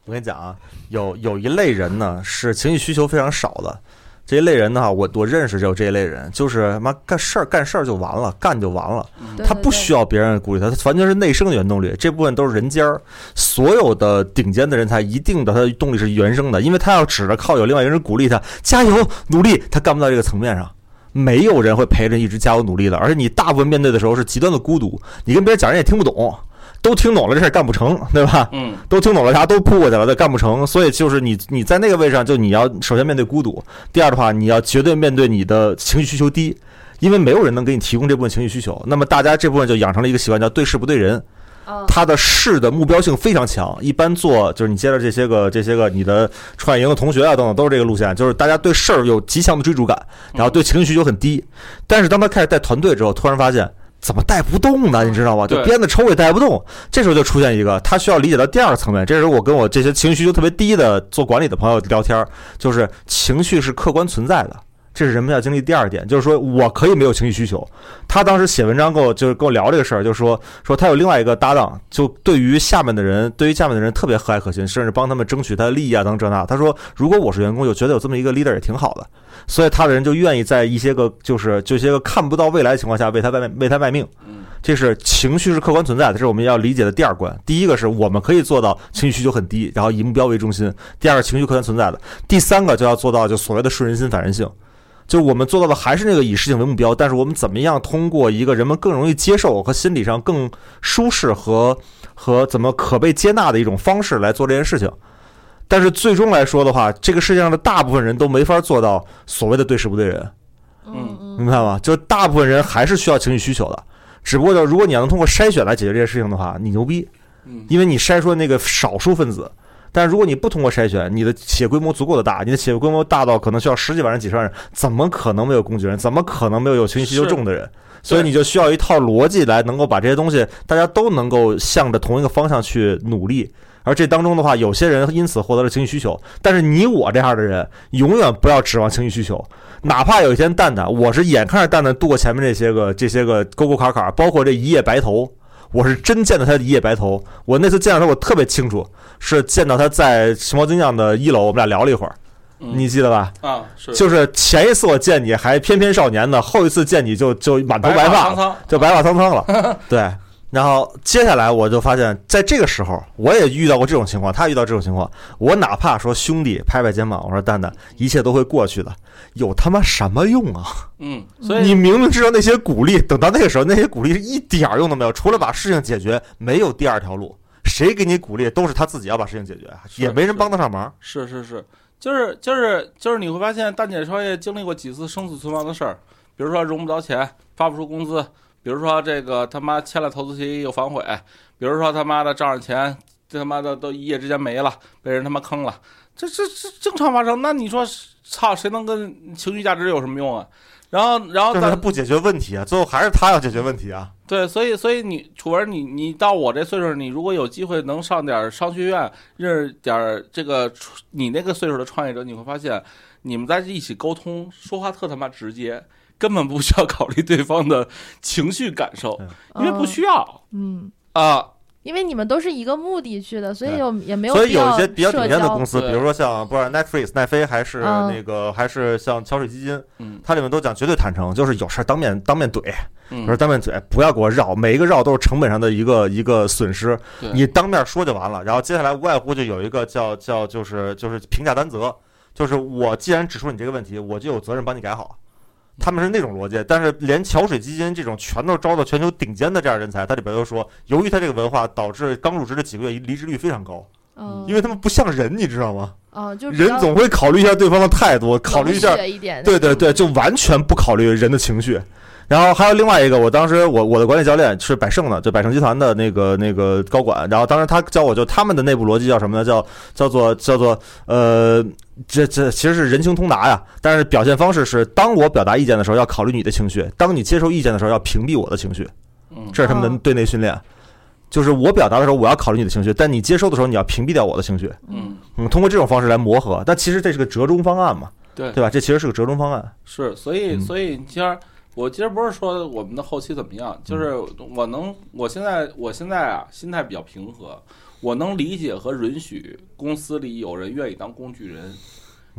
S3: 我跟你讲啊，有有一类人呢是情绪需求非常少的，这一类人呢，我我认识就有这一类人，就是他妈干事儿干事儿就完了，干就完了，他不需要别人鼓励他，他完全是内生的原动力。这部分都是人尖儿，所有的顶尖的人才一定的他的动力是原生的，因为他要指着靠有另外一个人鼓励他加油努力，他干不到这个层面上。没有人会陪着一直加油努力的，而且你大部分面对的时候是极端的孤独，你跟别人讲人也听不懂，都听懂了这事儿干不成，对吧？
S1: 嗯
S3: 都听懂了，大家都扑过去了，但干不成。所以就是你你在那个位置上，就你要首先面对孤独，第二的话，你要绝对面对你的情绪需求低，因为没有人能给你提供这部分情绪需求。那么大家这部分就养成了一个习惯，叫对事不对人。
S2: 嗯
S3: 他的事的目标性非常强，一般做就是你接着这些个这些个你的创业营的同学啊等等都是这个路线，就是大家对事儿有极强的追逐感，然后对情绪需求很低。但是当他开始带团队之后，突然发现。怎么带不动呢？你知道吗？就鞭子抽也带不动。这时候就出现一个，他需要理解到第二个层面。这时候我跟我这些情绪需求特别低的做管理的朋友聊天儿，就是情绪是客观存在的，这是人们要经历第二点，就是说我可以没有情绪需求。他当时写文章跟我就是跟我聊这个事儿，就是说说他有另外一个搭档，就对于下面的人，对于下面的人特别和蔼可亲，甚至帮他们争取他的利益啊等这那。他说，如果我是员工，就觉得有这么一个 leader 也挺好的，所以他的人就愿意在一些个就是这些个看不到未来的情况下为他卖为他卖命。这是情绪是客观存在的，这是我们要理解的第二关。第一个是我们可以做到情绪需求很低，然后以目标为中心；第二个情绪客观存在的，第三个就要做到就所谓的顺人心反人性。就我们做到的还是那个以事情为目标，但是我们怎么样通过一个人们更容易接受和心理上更舒适和和怎么可被接纳的一种方式来做这件事情。但是最终来说的话，这个世界上的大部分人都没法做到所谓的对事不对人。
S2: 嗯嗯
S3: 明白吗？就是大部分人还是需要情绪需求的，只不过就如果你要能通过筛选来解决这件事情的话，你牛逼，
S1: 嗯
S3: 因为你筛出了那个少数分子。但如果你不通过筛选，你的企业规模足够的大，你的企业规模大到可能需要十几万人、几十万人，怎么可能没有工具人？怎么可能没有有情绪需求重的人？所以你就需要一套逻辑来能够把这些东西，大家都能够向着同一个方向去努力。而这当中的话，有些人因此获得了情绪需求，但是你我这样的人，永远不要指望情绪需求。哪怕有一天蛋蛋，我是眼看着蛋蛋度过前面这些个这些个沟沟坎坎，包括这一夜白头，我是真见到他一夜白头。我那次见到他，我特别清楚，是见到他在熊猫精酿的一楼，我们俩聊了一会儿，
S1: 嗯
S3: 你记得吧？
S1: 啊是
S3: 就是前一次我见你还翩翩少年的，后一次见你就就满头白发了，
S1: 苍苍，
S3: 就白发苍苍了。对，然后接下来我就发现，在这个时候，我也遇到过这种情况，他遇到这种情况，我哪怕说兄弟拍拍肩膀，我说蛋蛋，一切都会过去的，有他妈什么用啊？
S1: 嗯，所以
S3: 你明明知道那些鼓励，等到那个时候，那些鼓励是一点儿用都没有，除了把事情解决，没有第二条路。谁给你鼓励，都是他自己要把事情解决，也没人帮得上忙。
S1: 是是是，就是就是就是你会发现，蛋姐创业经历过几次生死存亡的事儿，比如说融不着钱，发不出工资，比如说这个他妈签了投资协议又反悔，比如说他妈的账上钱，这他妈的都一夜之间没了，被人他妈坑了，这这这正常发生。那你说操，谁能跟情绪价值有什么用啊？然后然后
S3: 但是不解决问题啊，最后还是他要解决问题啊。
S1: 对，所以所以你楚文，你你到我这岁数，你如果有机会能上点商学院，认识点儿这个你那个岁数的创业者，你会发现你们在一起沟通，说话特他妈直接，根本不需要考虑对方的情绪感受，因为不需要。
S2: 嗯。
S1: 啊。
S2: 因为你们都是一个目的去的，所以有也没有
S3: 所以有一些比较顶尖的公司，比如说像不是 Netflix、奈飞，还是
S2: 嗯。
S3: 那个还是像桥水基金，
S1: 嗯。
S3: 它里面都讲绝对坦诚，就是有事儿当面当面怼，
S1: 嗯。
S3: 不是当面怼，不要给我绕，每一个绕都是成本上的一个一个损失。
S1: 对，
S3: 你当面说就完了。然后接下来无外乎就有一个叫叫就是就是评价担责，就是我既然指出你这个问题，我就有责任帮你改好。他们是那种逻辑，但是连桥水基金这种全都招到全球顶尖的这样人才，它里边又说，由于他这个文化，导致刚入职的几个月离职率非常高，
S2: 嗯，
S3: 因为他们不像人，你知道吗？人总会考虑一下对方的态度，考虑一下
S2: 一点，
S3: 对对对，就完全不考虑人的情绪。然后还有另外一个，我当时我我的管理教练是百盛的，就百盛集团的那个那个高管。然后当时他教我就他们的内部逻辑叫什么呢？叫叫做叫做呃，这这其实是人情通达呀。但是表现方式是，当我表达意见的时候要考虑你的情绪，当你接受意见的时候要屏蔽我的情绪，
S1: 嗯
S3: 这是他们的
S2: 哦
S3: 对内训练。就是我表达的时候，我要考虑你的情绪，但你接收的时候，你要屏蔽掉我的情绪。
S1: 嗯，
S3: 嗯，通过这种方式来磨合。但其实这是个折中方案嘛，
S1: 对
S3: 对吧？这其实是个折中方案。
S1: 是，所以
S3: 嗯
S1: 所以今儿我今儿不是说我们的后期怎么样，就是我能，我现在我现在啊心态比较平和，我能理解和允许公司里有人愿意当工具人，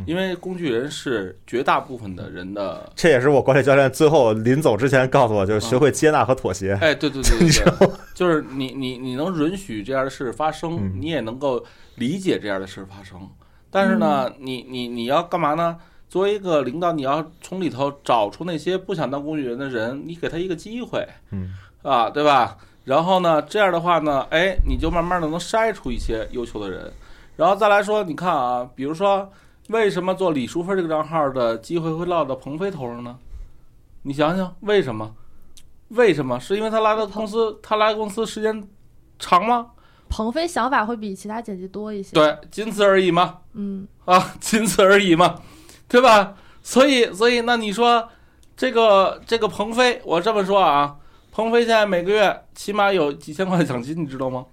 S1: 因为工具人是绝大部分的人的。
S3: 这也是我管理教练最后临走之前告诉我，就是学会接纳和妥协。
S1: 哎，对对对 对对，就是你你你能允许这样的事发生，
S3: 嗯
S1: 你也能够理解这样的事发生。但是呢，你你你要干嘛呢？作为一个领导，你要从里头找出那些不想当工具人的人，你给他一个机会
S3: 嗯
S1: 啊，对吧？然后呢，这样的话呢，哎，你就慢慢的能筛出一些优秀的人。然后再来说，你看啊，比如说，为什么做李淑芬这个账号的机会会落到鹏飞头上呢？你想想，为什么？为什么？是因为他来的公司，他来公司时间长吗？
S2: 鹏飞想法会比其他剪辑多一些。，
S1: 对，仅此而已嘛。
S2: 嗯，
S1: 啊，仅此而已嘛，对吧？所以，所以那你说这个这个鹏飞，我这么说啊，鹏飞现在每个月起码有几千块奖金，你知道吗？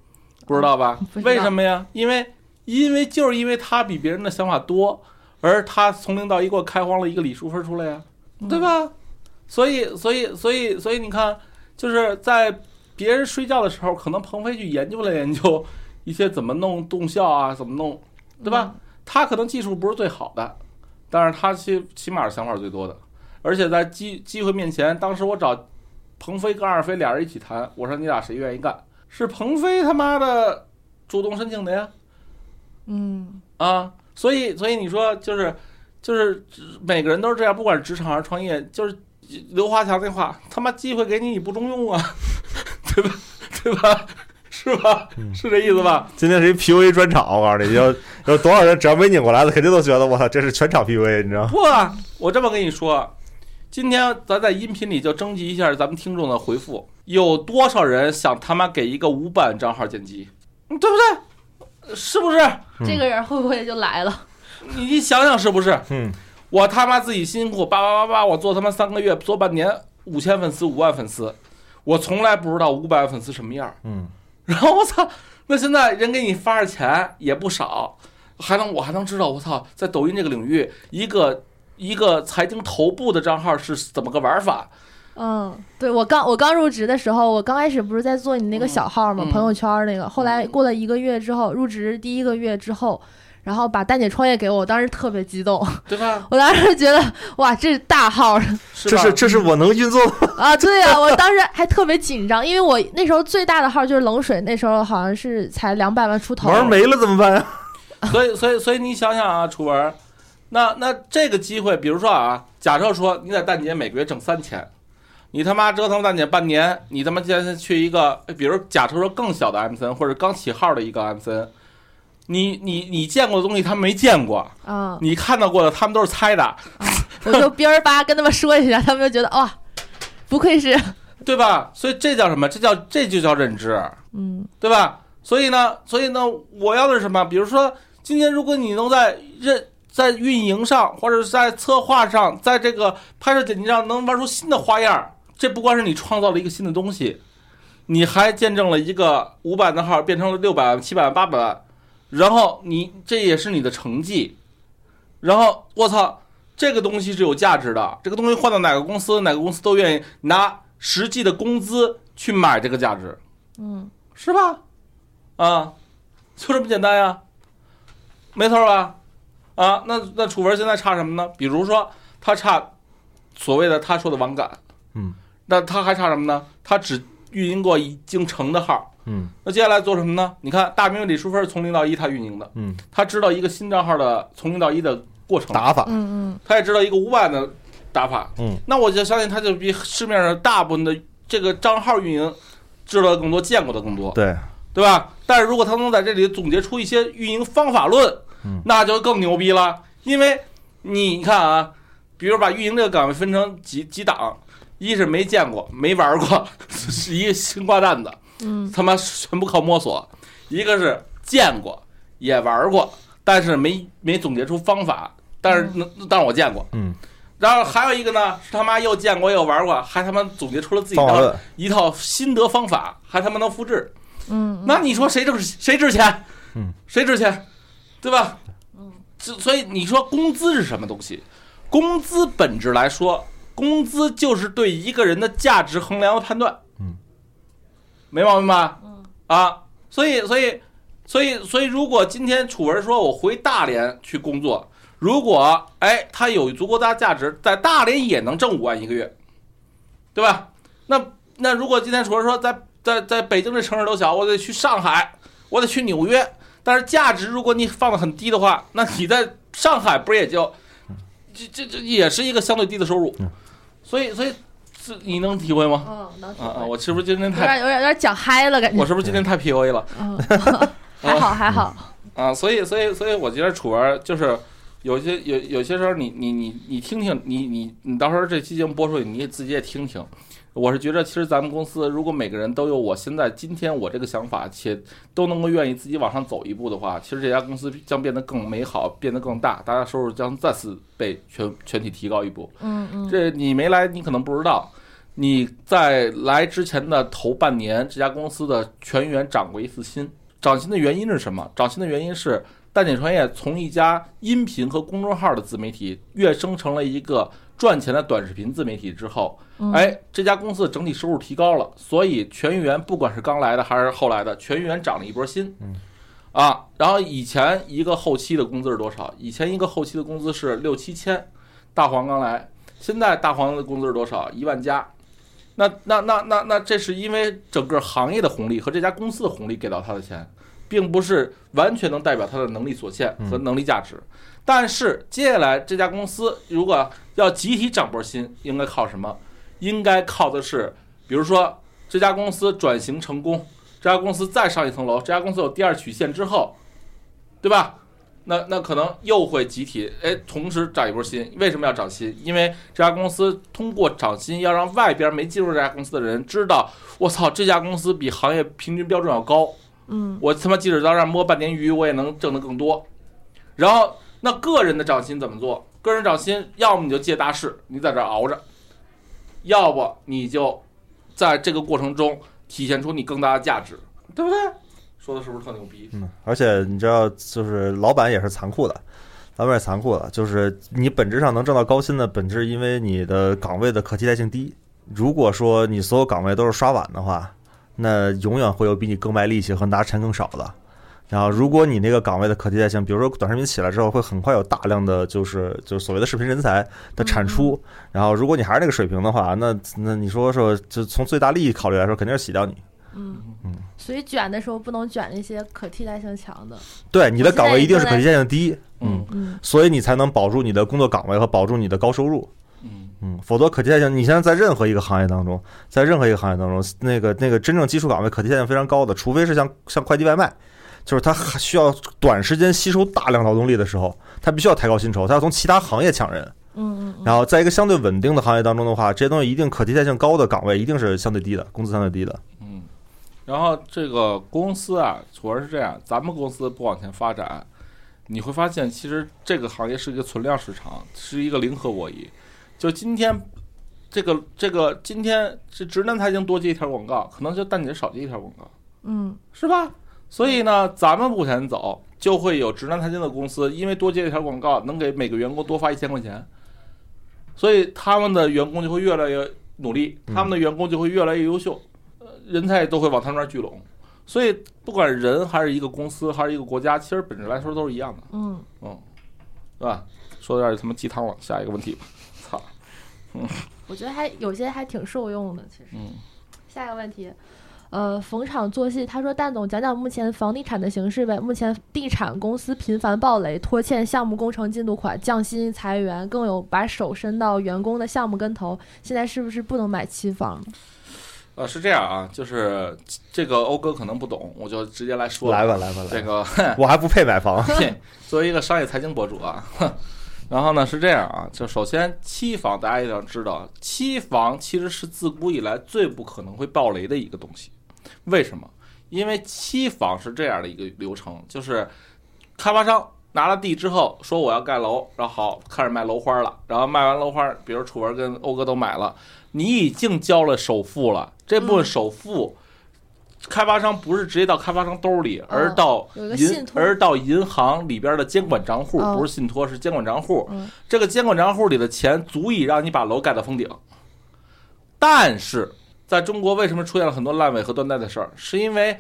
S1: 不知道吧？为什么呀？因为因为就是因为他比别人的想法多，而他从零到一给我开荒了一个李淑芬出来呀，对吧？所以，所以，所以，所以你看，就是在别人睡觉的时候，可能鹏飞去研究了研究一些怎么弄动效啊，怎么弄，对吧？他可能技术不是最好的，但是他起起码是想法最多的，而且在机机会面前，当时我找鹏飞跟二飞俩人一起谈，我说你俩谁愿意干？是鹏飞他妈的主动申请的呀，
S2: 嗯？
S1: 啊，所以所以你说就是就是每个人都是这样，不管是职场还是创业，就是刘华强那话，他妈机会给你你不中用啊，对吧？对吧？是吧？是这意思吧？
S3: 今天是一 PUA 专场，我告诉你，有有多少人只要没拧过来的，肯定都觉得我操，这是全场 PUA，你知道吗？
S1: 不啊，我这么跟你说，今天咱在音频里就征集一下咱们听众的回复，有多少人想他妈给一个无版账号剪辑，嗯对不对？是不是？
S3: 嗯
S2: 这个人会不会就来了？
S1: 你你想想是不是？
S3: 嗯，
S1: 我他妈自己辛苦叭叭叭叭，我做他妈三个月，做半年，五千粉丝，五万粉丝，我从来不知道五百万粉丝什么样儿。
S3: 嗯，
S1: 然后我操，那现在人给你发着钱也不少，还能我还能知道我操，在抖音这个领域，一个一个财经头部的账号是怎么个玩法？
S2: 嗯，对我刚我刚入职的时候，我刚开始不是在做你那个小号嘛，
S1: 嗯
S2: 朋友圈那个。后来过了一个月之后，入职第一个月之后，然后把蛋姐创业给我，我当时特别激动，
S1: 对吧？
S2: 我当时觉得哇，这是大号
S3: 这
S1: 是
S3: 这是我能运作的，
S2: 啊！对呀、我当时还特别紧张，因为我那时候最大的号就是冷水，那时候好像是才两百万出头。
S3: 玩没了怎么办呀？
S1: 所以 所以所以你想想啊，楚文，那那这个机会，比如说啊，假设说你在蛋姐每个月挣三千，你他妈折腾蛋姐半年，你他妈现在去一个，比如假设说更小的 M 森或者刚起号的一个 M 森，你你你见过的东西他们没见过，
S2: 啊，
S1: 你看到过的他们都是猜的，
S2: 我就边儿吧跟他们说一下，他们就觉得哇，不愧是
S1: 对吧？所以这叫什么？这叫这就叫认知。
S2: 嗯
S1: 对吧？所以呢，所以呢，我要的是什么？比如说，今天如果你能在认在运营上，或者是在策划上，在这个拍摄剪辑上能玩出新的花样，这不光是你创造了一个新的东西，你还见证了一个五百万的号变成了六百万、七百万、八百万，然后你这也是你的成绩，然后我操，这个东西是有价值的，这个东西换到哪个公司，哪个公司都愿意拿实际的工资去买这个价值，
S2: 嗯
S1: 是吧？啊，就这么简单呀，没错吧？啊，那那楚文现在差什么呢？比如说他差所谓的他说的网感，
S3: 嗯，
S1: 那他还差什么呢？他只运营过已经成的号，
S3: 嗯。
S1: 那接下来做什么呢？你看大明李淑芬从零到一他运营的，
S3: 嗯，
S1: 他知道一个新账号的从零到一的过程，
S3: 打法，
S2: 嗯嗯。
S1: 他也知道一个五百万的打法，
S3: 嗯，
S1: 那我就相信他就比市面上大部分的这个账号运营知道的更多，见过的更多，
S3: 对，
S1: 对吧？但是如果他能在这里总结出一些运营方法论，
S3: 嗯。
S1: 那就更牛逼了。因为你你看啊，比如把运营这个岗位分成几几档，一是没见过、没玩过，是一个新瓜蛋子，
S2: 嗯
S1: 他妈全部靠摸索；一个是见过也玩过，但是没没总结出方法，但是那但是我见过。
S3: 嗯，
S1: 然后还有一个呢，是他妈又见过又玩过，还他妈总结出了自己的一套心得方法，还他妈能复制。
S2: 嗯，
S1: 那你说谁挣谁值钱？
S3: 嗯，
S1: 谁值钱？对吧？
S2: 嗯，
S1: 这所以你说工资是什么东西？工资本质来说，工资就是对一个人的价值衡量和判断。
S3: 嗯，
S1: 没毛病吧？
S2: 嗯
S1: 啊，所以所以所以所以，如果今天楚文说我回大连去工作，如果哎他有足够大价值，在大连也能挣五万一个月，对吧？那那如果今天楚文说在在在北京这城市都小，我得去上海，我得去纽约，但是价值如果你放的很低的话，那你在上海不是也就这这这也是一个相对低的收入
S3: 嗯，
S1: 所以所以这你能体会吗？
S2: 嗯，能体
S1: 啊啊！
S2: 会
S1: 我是不是今天
S2: 有
S1: 太
S2: 点有点有点讲嗨了，感觉
S1: 我。是不是今天太 PUA 了
S2: 嗯，还好还好。
S1: 啊？所以所以所以我觉得楚文就是有些有有些时候你你你你听听你你你到时候这期节目播出去，你也自己也听听。我是觉得，其实咱们公司如果每个人都有我现在今天我这个想法，且都能够愿意自己往上走一步的话，其实这家公司将变得更美好，变得更大，大家收入将再次被全全体提高一步。
S2: 嗯嗯
S1: 这你没来，你可能不知道。你在来之前的头半年，这家公司的全员涨过一次薪。涨薪的原因是什么？涨薪的原因是蛋姐创业从一家音频和公众号的自媒体跃升成了一个赚钱的短视频自媒体之后，
S2: 嗯，
S1: 哎，这家公司的整体收入提高了，所以全员不管是刚来的还是后来的，全员涨了一波薪。
S3: 嗯，
S1: 啊，然后以前一个后期的工资是多少？以前一个后期的工资是六七千，大黄刚来，现在大黄的工资是多少？一万加。那那那那那，这是因为整个行业的红利和这家公司的红利给到他的钱，并不是完全能代表他的能力所限和能力价值。但是接下来这家公司如果要集体涨波薪，应该靠什么？应该靠的是，比如说这家公司转型成功，这家公司再上一层楼，这家公司有第二曲线之后，对吧？那那可能又会集体哎同时涨一波薪。为什么要涨薪？因为这家公司通过涨薪，要让外边没进入这家公司的人知道，我操，这家公司比行业平均标准要高。
S2: 嗯
S1: 我他妈即使到这儿摸半年鱼，我也能挣得更多。然后那个人的涨薪怎么做？个人涨薪，要么你就借大势，你在这熬着；要不你就在这个过程中体现出你更大的价值，对不对？说的是不是特牛逼？
S3: 嗯，而且你知道，就是老板也是残酷的，老板也残酷的，就是你本质上能挣到高薪的本质，因为你的岗位的可替代性低。如果说你所有岗位都是刷碗的话，那永远会有比你更卖力气和拿钱更少的。然后，如果你那个岗位的可替代性，比如说短视频起来之后，会很快有大量的就是就是所谓的视频人才的产出。然后，如果你还是那个水平的话，那那你说说，就从最大利益考虑来说，肯定是洗掉你。
S2: 嗯
S3: 嗯，
S2: 所以卷的时候不能卷那些可替代性强的。
S3: 对，你的岗位一定是可替代性低。
S1: 嗯
S2: 嗯
S3: 所以你才能保住你的工作岗位和保住你的高收入。
S1: 嗯
S3: 嗯，否则可替代性，你现在在任何一个行业当中，在任何一个行业当中，那个那个真正基础岗位可替代性非常高的，除非是像像快递外卖，就是他还需要短时间吸收大量劳动力的时候，他必须要抬高薪酬，他要从其他行业抢人。
S2: 嗯嗯嗯，
S3: 然后在一个相对稳定的行业当中的话，这些东西一定可替代性高的岗位一定是相对低的，工资相对低的。
S1: 嗯。然后这个公司啊，主要是这样，咱们公司不往前发展，你会发现，其实这个行业是一个存量市场，是一个零和博弈。就今天，这个这个今天这直男财经多接一条广告，可能就蛋姐少接一条广告，
S2: 嗯
S1: 是吧？所以呢，咱们往前走，就会有直男财经的公司，因为多接一条广告，能给每个员工多发一千块钱，所以他们的员工就会越来越努力，他们的员工就会越来越优秀，呃，人才都会往他们那儿聚拢。所以，不管人还是一个公司，还是一个国家，其实本质来说都是一样的，
S2: 嗯，
S1: 嗯，对吧？说点他妈鸡汤了，下一个问题。吧。操，嗯。
S2: 我觉得还有些还挺受用的，其实。
S1: 嗯，
S2: 下一个问题，呃，逢场作戏，他说：“蛋总讲讲目前房地产的形势呗。目前地产公司频繁暴雷、拖欠项目工程进度款、降薪、裁员，更有把手伸到员工的项目跟头。现在是不是不能买期房？
S1: 呃，是这样啊，就是这个欧哥可能不懂，我就直接来说
S3: 来吧来吧来吧，
S1: 个
S3: 我还不配买房。
S1: 作为一个商业财经博主啊，然后呢是这样啊，就首先期房大家一定要知道，期房其实是自古以来最不可能会爆雷的一个东西。为什么？因为期房是这样的一个流程，就是开发商拿了地之后说我要盖楼，然后好开始卖楼花了，然后卖完楼花，比如楚文跟欧哥都买了，你已经交了首付了，这部分
S2: 嗯
S1: 首付。开发商不是直接到开发商兜里，而到银而到银行里边的监管账户，
S2: 哦
S1: 不是信托，是监管账户。
S2: 嗯
S1: 这个监管账户里的钱足以让你把楼盖到封顶。但是，在中国为什么出现了很多烂尾和断贷的事儿？是因为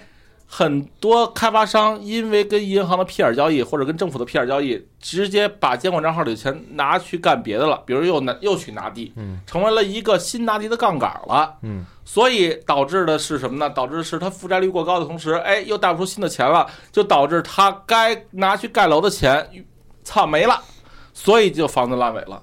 S1: 很多开发商因为跟银行的屁眼交易或者跟政府的屁眼交易，直接把监管账号里的钱拿去干别的了，比如又拿又去拿地，
S3: 嗯
S1: 成为了一个新拿地的杠杆了。
S3: 嗯，
S1: 所以导致的是什么呢？导致的是他负债率过高的同时，哎，又贷不出新的钱了，就导致他该拿去盖楼的钱，操没了，所以就房子烂尾了。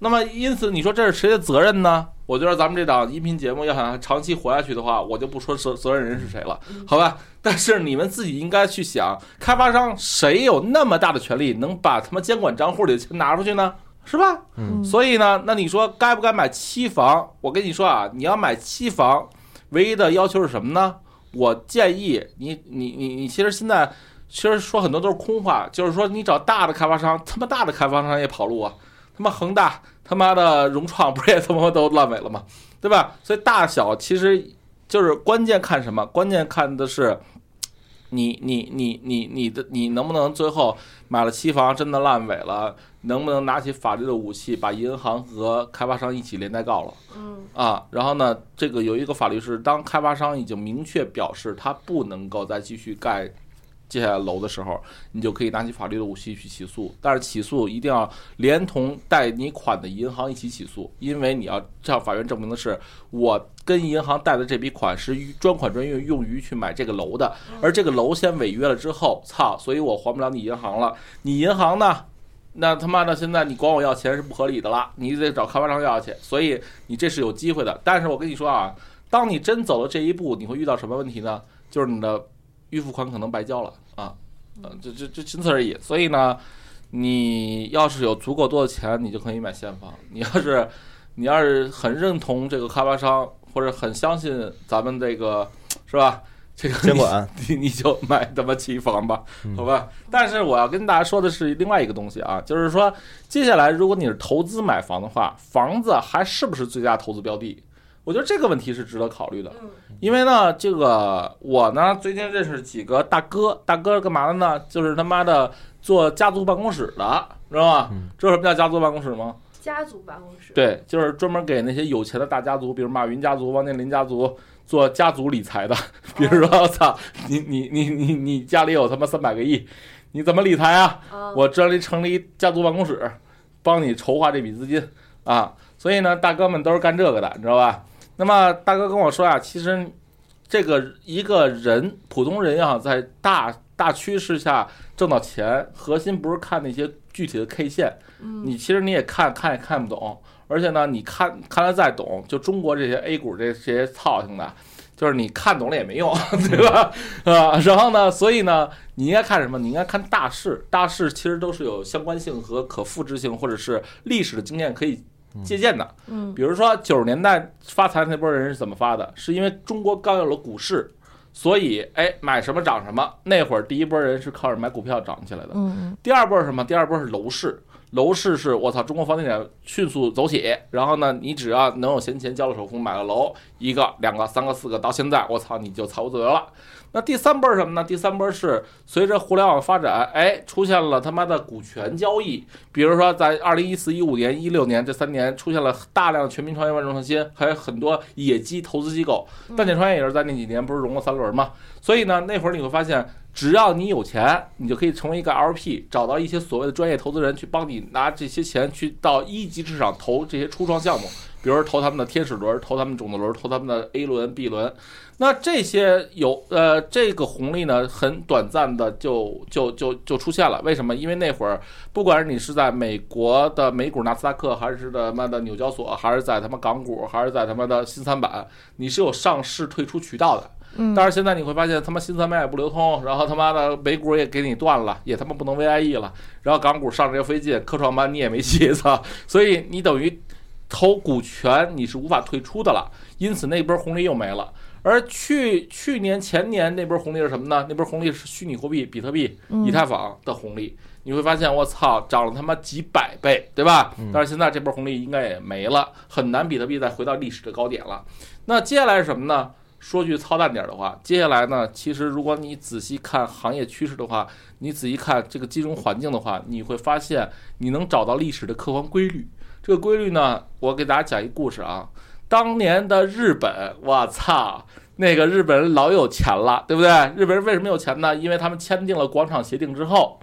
S1: 那么，因此你说这是谁的责任呢？我觉得咱们这档音频节目要想长期活下去的话，我就不说责责任人是谁了，好吧？但是你们自己应该去想，开发商谁有那么大的权利能把他们监管账户里的钱拿出去呢？是吧？
S3: 嗯
S1: 所以呢，那你说该不该买期房？我跟你说啊，你要买期房，唯一的要求是什么呢？我建议你，你，你，你，其实现在其实说很多都是空话，就是说你找大的开发商，他妈大的开发商也跑路啊，他妈恒大，他妈的融创不是也他妈都烂尾了吗？对吧？所以大小其实就是关键看什么？关键看的是。你你你你你的你能不能最后买了期房真的烂尾了，能不能拿起法律的武器把银行和开发商一起连带告了？
S2: 嗯
S1: 啊，然后呢，这个有一个法律是，当开发商已经明确表示他不能够再继续盖接下来楼的时候，你就可以拿起法律的武器去起诉。但是起诉一定要连同贷你款的银行一起起诉，因为你要向法院证明的是，我跟银行贷的这笔款是专款专用用于去买这个楼的，而这个楼先违约了之后，操，所以我还不了你银行了。你银行呢？那他妈的，现在你管我要钱是不合理的了，你得找开发商要去，所以你这是有机会的。但是我跟你说啊，当你真走了这一步，你会遇到什么问题呢？就是你的预付款可能白交了啊，呃，就就就仅此而已。所以呢，你要是有足够多的钱，你就可以买现房；你要是你要是很认同这个开发商，或者很相信咱们这个是吧？这个
S3: 监管
S1: 你 你就买他妈期房吧，
S3: 嗯
S1: 好吧？但是我要跟大家说的是另外一个东西啊，就是说，接下来如果你是投资买房的话，房子还是不是最佳投资标的？我觉得这个问题是值得考虑的，因为呢，这个我呢最近认识几个大哥，大哥干嘛的呢？就是他妈的做家族办公室的，知道吗？
S3: 嗯
S1: 知道什么叫家族办公室吗？
S2: 家族办公室，
S1: 对，就是专门给那些有钱的大家族，比如马云家族、王健林家族做家族理财的。比如说，我操，你你你你你家里有他妈三百个亿，你怎么理财啊？
S2: 嗯
S1: 我这里成立家族办公室，帮你筹划这笔资金啊。所以呢，大哥们都是干这个的，你知道吧？那么大哥跟我说呀、其实这个一个人普通人啊，在大大趋势下挣到钱，核心不是看那些具体的 K 线，
S2: 嗯
S1: 你其实你也看看也看不懂，而且呢，你看看了再懂，就中国这些 A 股这这些操性的，就是你看懂了也没用，对吧？啊，然后呢，所以呢，你应该看什么？你应该看大势，大势其实都是有相关性和可复制性，或者是历史的经验可以借鉴的。
S2: 嗯
S1: 比如说九十年代发财那波人是怎么发的？是因为中国刚有了股市，所以哎买什么涨什么。那会儿第一波人是靠着买股票涨起来的，
S2: 嗯
S1: 第二波是什么？第二波是楼市。楼市是我操，中国房地产迅速走起，然后呢，你只要能有闲钱交了首付买了楼，一个、两个、三个、四个，到现在我操，你就财务自由了。那第三波是什么呢？第三波是随着互联网发展，哎，出现了他妈的股权交易，比如说在二零一四、一五年、一六年这三年，出现了大量全民创业万众创新，还有很多野鸡投资机构。
S2: 嗯
S1: 蛋姐创业也是在那几年不是融了三轮嘛？所以呢，那会儿你会发现，只要你有钱，你就可以成为一个 LP，找到一些所谓的专业投资人去帮你拿这些钱去到一级市场投这些初创项目，比如投他们的天使轮，投他们种子轮，投他们的 A 轮、B 轮。那这些有呃这个红利呢，很短暂的就就就就出现了。为什么？因为那会儿不管是你是在美国的美股纳斯达克，还是他妈的纽交所，还是在他妈港股，还是在他妈的新三板，你是有上市退出渠道的。
S2: 嗯，
S1: 但是现在你会发现，他妈新三板也不流通，然后他妈的美股也给你断了，也他妈不能 VIE 了，然后港股上这个飞机，科创板你也没戏，操！所以你等于投股权你是无法退出的了，因此那波红利又没了。而去去年前年那波红利是什么呢？那波红利是虚拟货币、比特币、
S2: 嗯
S1: 以太坊的红利。你会发现，我操，涨了他妈几百倍，对吧？但是现在这波红利应该也没了，很难比特币再回到历史的高点了。那接下来是什么呢？说句操蛋点儿的话，接下来呢，其实如果你仔细看行业趋势的话，你仔细看这个金融环境的话，你会发现你能找到历史的客观规律。这个规律呢，我给大家讲一故事啊。当年的日本，我操，那个日本人老有钱了，对不对？日本人为什么有钱呢？因为他们签订了广场协定之后，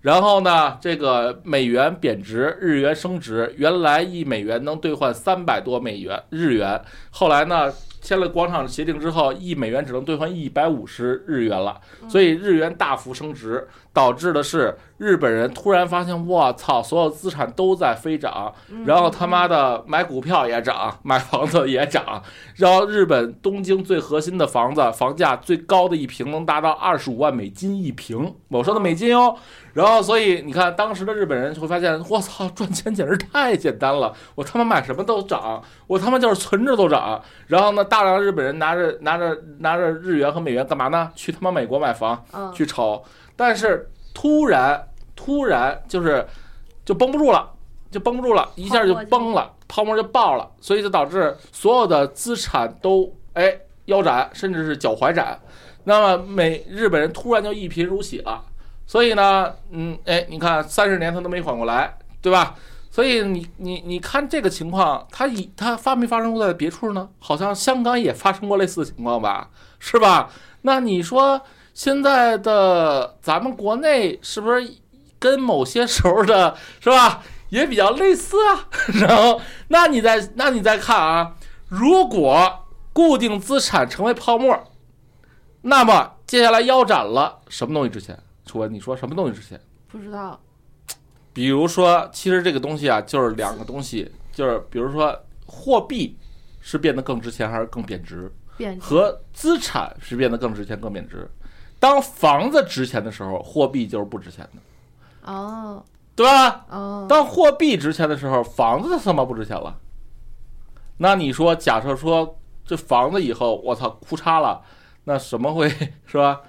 S1: 然后呢，这个美元贬值，日元升值，原来一美元能兑换三百多美元日元，后来呢，签了广场协定之后，一美元只能兑换一百五十日元了，所以日元大幅升值，导致的是日本人突然发现，我操，所有资产都在飞涨，然后他妈的买股票也涨，买房子也涨，然后日本东京最核心的房子房价最高的一平能达到二十五万美金一平，我说的美金哦。然后，所以你看，当时的日本人就会发现，我操，赚钱简直太简单了，我他妈买什么都涨，我他妈就是存着都涨。然后呢，大量日本人拿着拿着拿着日元和美元干嘛呢？去他妈美国买房，
S2: 嗯
S1: 去炒。但是突然突然就是就绷不住了，就绷不住了，一下就崩了，泡沫就爆了，所以就导致所有的资产都哎腰斩，甚至是脚踝斩。那么美日本人突然就一贫如洗了，所以呢，嗯，哎，你看三十年他都没缓过来，对吧？所以你你你看这个情况，它以它发没发生过在别处呢？好像香港也发生过类似的情况吧，是吧？那你说现在的咱们国内是不是跟某些时候的是吧 也比较类似啊？然后，那你再那你再看啊，如果固定资产成为泡沫，那么接下来腰斩了，什么东西值钱？楚文，你说什么东西值钱？
S2: 不知道，
S1: 比如说，其实这个东西啊，就是两个东西，就是比如说货币是变得更值钱还是更贬值，
S2: 贬值
S1: 和资产是变得更值钱更贬值。当房子值钱的时候，货币就是不值钱的，
S2: 哦
S1: 对吧？
S2: 哦，
S1: 当货币值钱的时候，房子他妈不值钱了。那你说，假设说这房子以后我操哭嚓了，那什么会 是吧？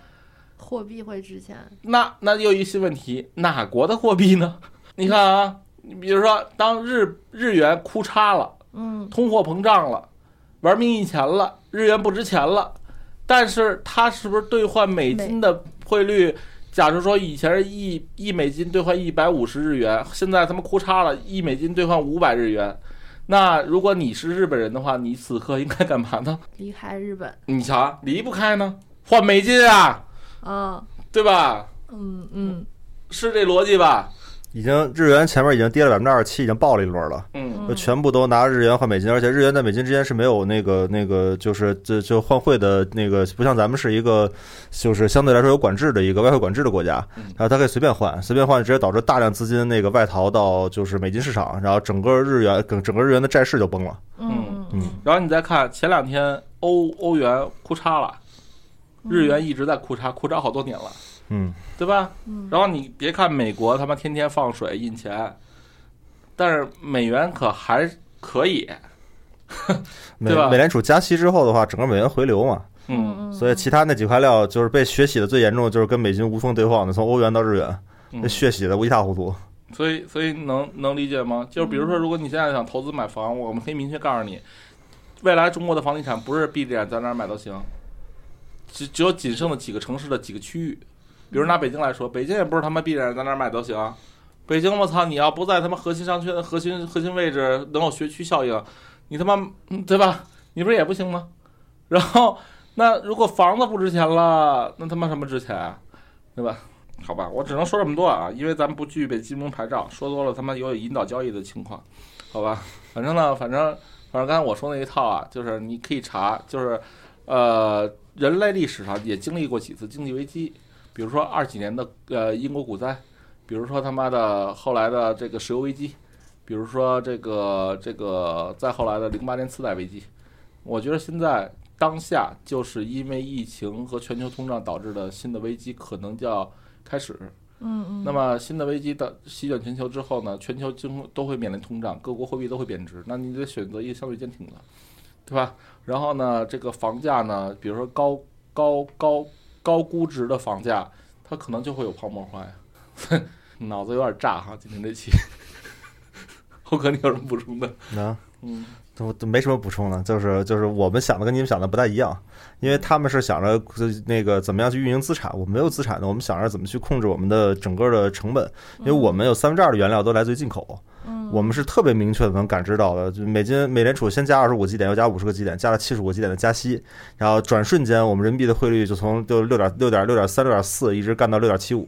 S2: 货币会值钱，
S1: 那那又一新问题，哪国的货币呢？你看啊，你比如说，当日日元哭嚓了，
S2: 嗯
S1: 通货膨胀了，玩命印钱了，日元不值钱了，但是它是不是兑换美金的汇率？假如说以前是一一美金兑换一百五十日元，现在他妈哭嚓了，一美金兑换五百日元。那如果你是日本人的话，你此刻应该干嘛呢？
S2: 离开日本，
S1: 你瞧，离不开呢，换美金啊，
S2: 啊
S1: 对吧？
S2: 嗯嗯
S1: 是这逻辑吧？
S3: 已经日元前面已经跌了百分之二十七，已经爆了一轮了。
S1: 嗯。
S3: 就全部都拿日元换美金，而且日元在美金之间是没有那个那个，就是就就换汇的那个，不像咱们是一个就是相对来说有管制的一个外汇管制的国家。
S1: 嗯，
S3: 然后它可以随便换，随便换直接导致大量资金那个外逃到就是美金市场，然后整个日元整整个日元的债市就崩了。
S2: 嗯。
S3: 嗯。
S1: 然后你再看前两天欧欧元哭嚓了，日元一直在哭嚓，哭嚓好多年了，
S3: 嗯，
S1: 对吧？
S2: 嗯。
S1: 然后你别看美国他妈天天放水印钱，但是美元可还可以，
S3: 美
S1: 对吧？
S3: 美联储加息之后的话，整个美元回流嘛，
S1: 嗯。
S3: 所以其他那几块料就是被血洗的最严重，就是跟美金无缝对换的，从欧元到日元，
S1: 嗯。
S3: 那血洗的我一塌糊涂。
S1: 所以，所以能能理解吗？就是比如说，如果你现在想投资买房，我们可以明确告诉你，未来中国的房地产不是闭着眼在哪儿买都行，只只有仅剩的几个城市的几个区域。比如拿北京来说，北京也不是他妈闭着在哪儿买都行。北京，我操，你要不在他妈核心商圈核心核心位置能有学区效应，你他妈对吧？你不是也不行吗？然后，那如果房子不值钱了，那他妈什么值钱啊？对吧？好吧，我只能说这么多啊，因为咱们不具备金融牌照，说多了他妈有引导交易的情况，好吧？反正呢，反正反正刚才我说那一套啊，就是你可以查，就是呃，人类历史上也经历过几次经济危机，比如说二几年的呃英国股灾，比如说他妈的后来的这个石油危机，比如说这个这个再后来的零八年次贷危机，我觉得现在当下就是因为疫情和全球通胀导致的新的危机，可能就要开始。
S2: 嗯嗯，
S1: 那么新的危机的席卷全球之后呢，全球经都会面临通胀，各国货币都会贬值，那你得选择一个相对坚挺的，对吧？然后呢，这个房价呢，比如说高高高高估值的房价，它可能就会有泡沫化呀。脑子有点炸哈，今天这期。后哥，你有什么补充的？
S3: 啊，
S1: 嗯
S3: 都都没什么补充的，就是就是我们想的跟你们想的不太一样，因为他们是想着呃那个怎么样去运营资产，我们没有资产的，我们想着怎么去控制我们的整个的成本，因为我们有三分之二的原料都来自于进口，
S2: 嗯
S3: 我们是特别明确的能感知到的，就美金美联储先加二十五个基点，又加五十个基点，加了七十五个基点的加息，然后转瞬间我们人民币的汇率就从就六点六点六点三六点四一直干到六点七五，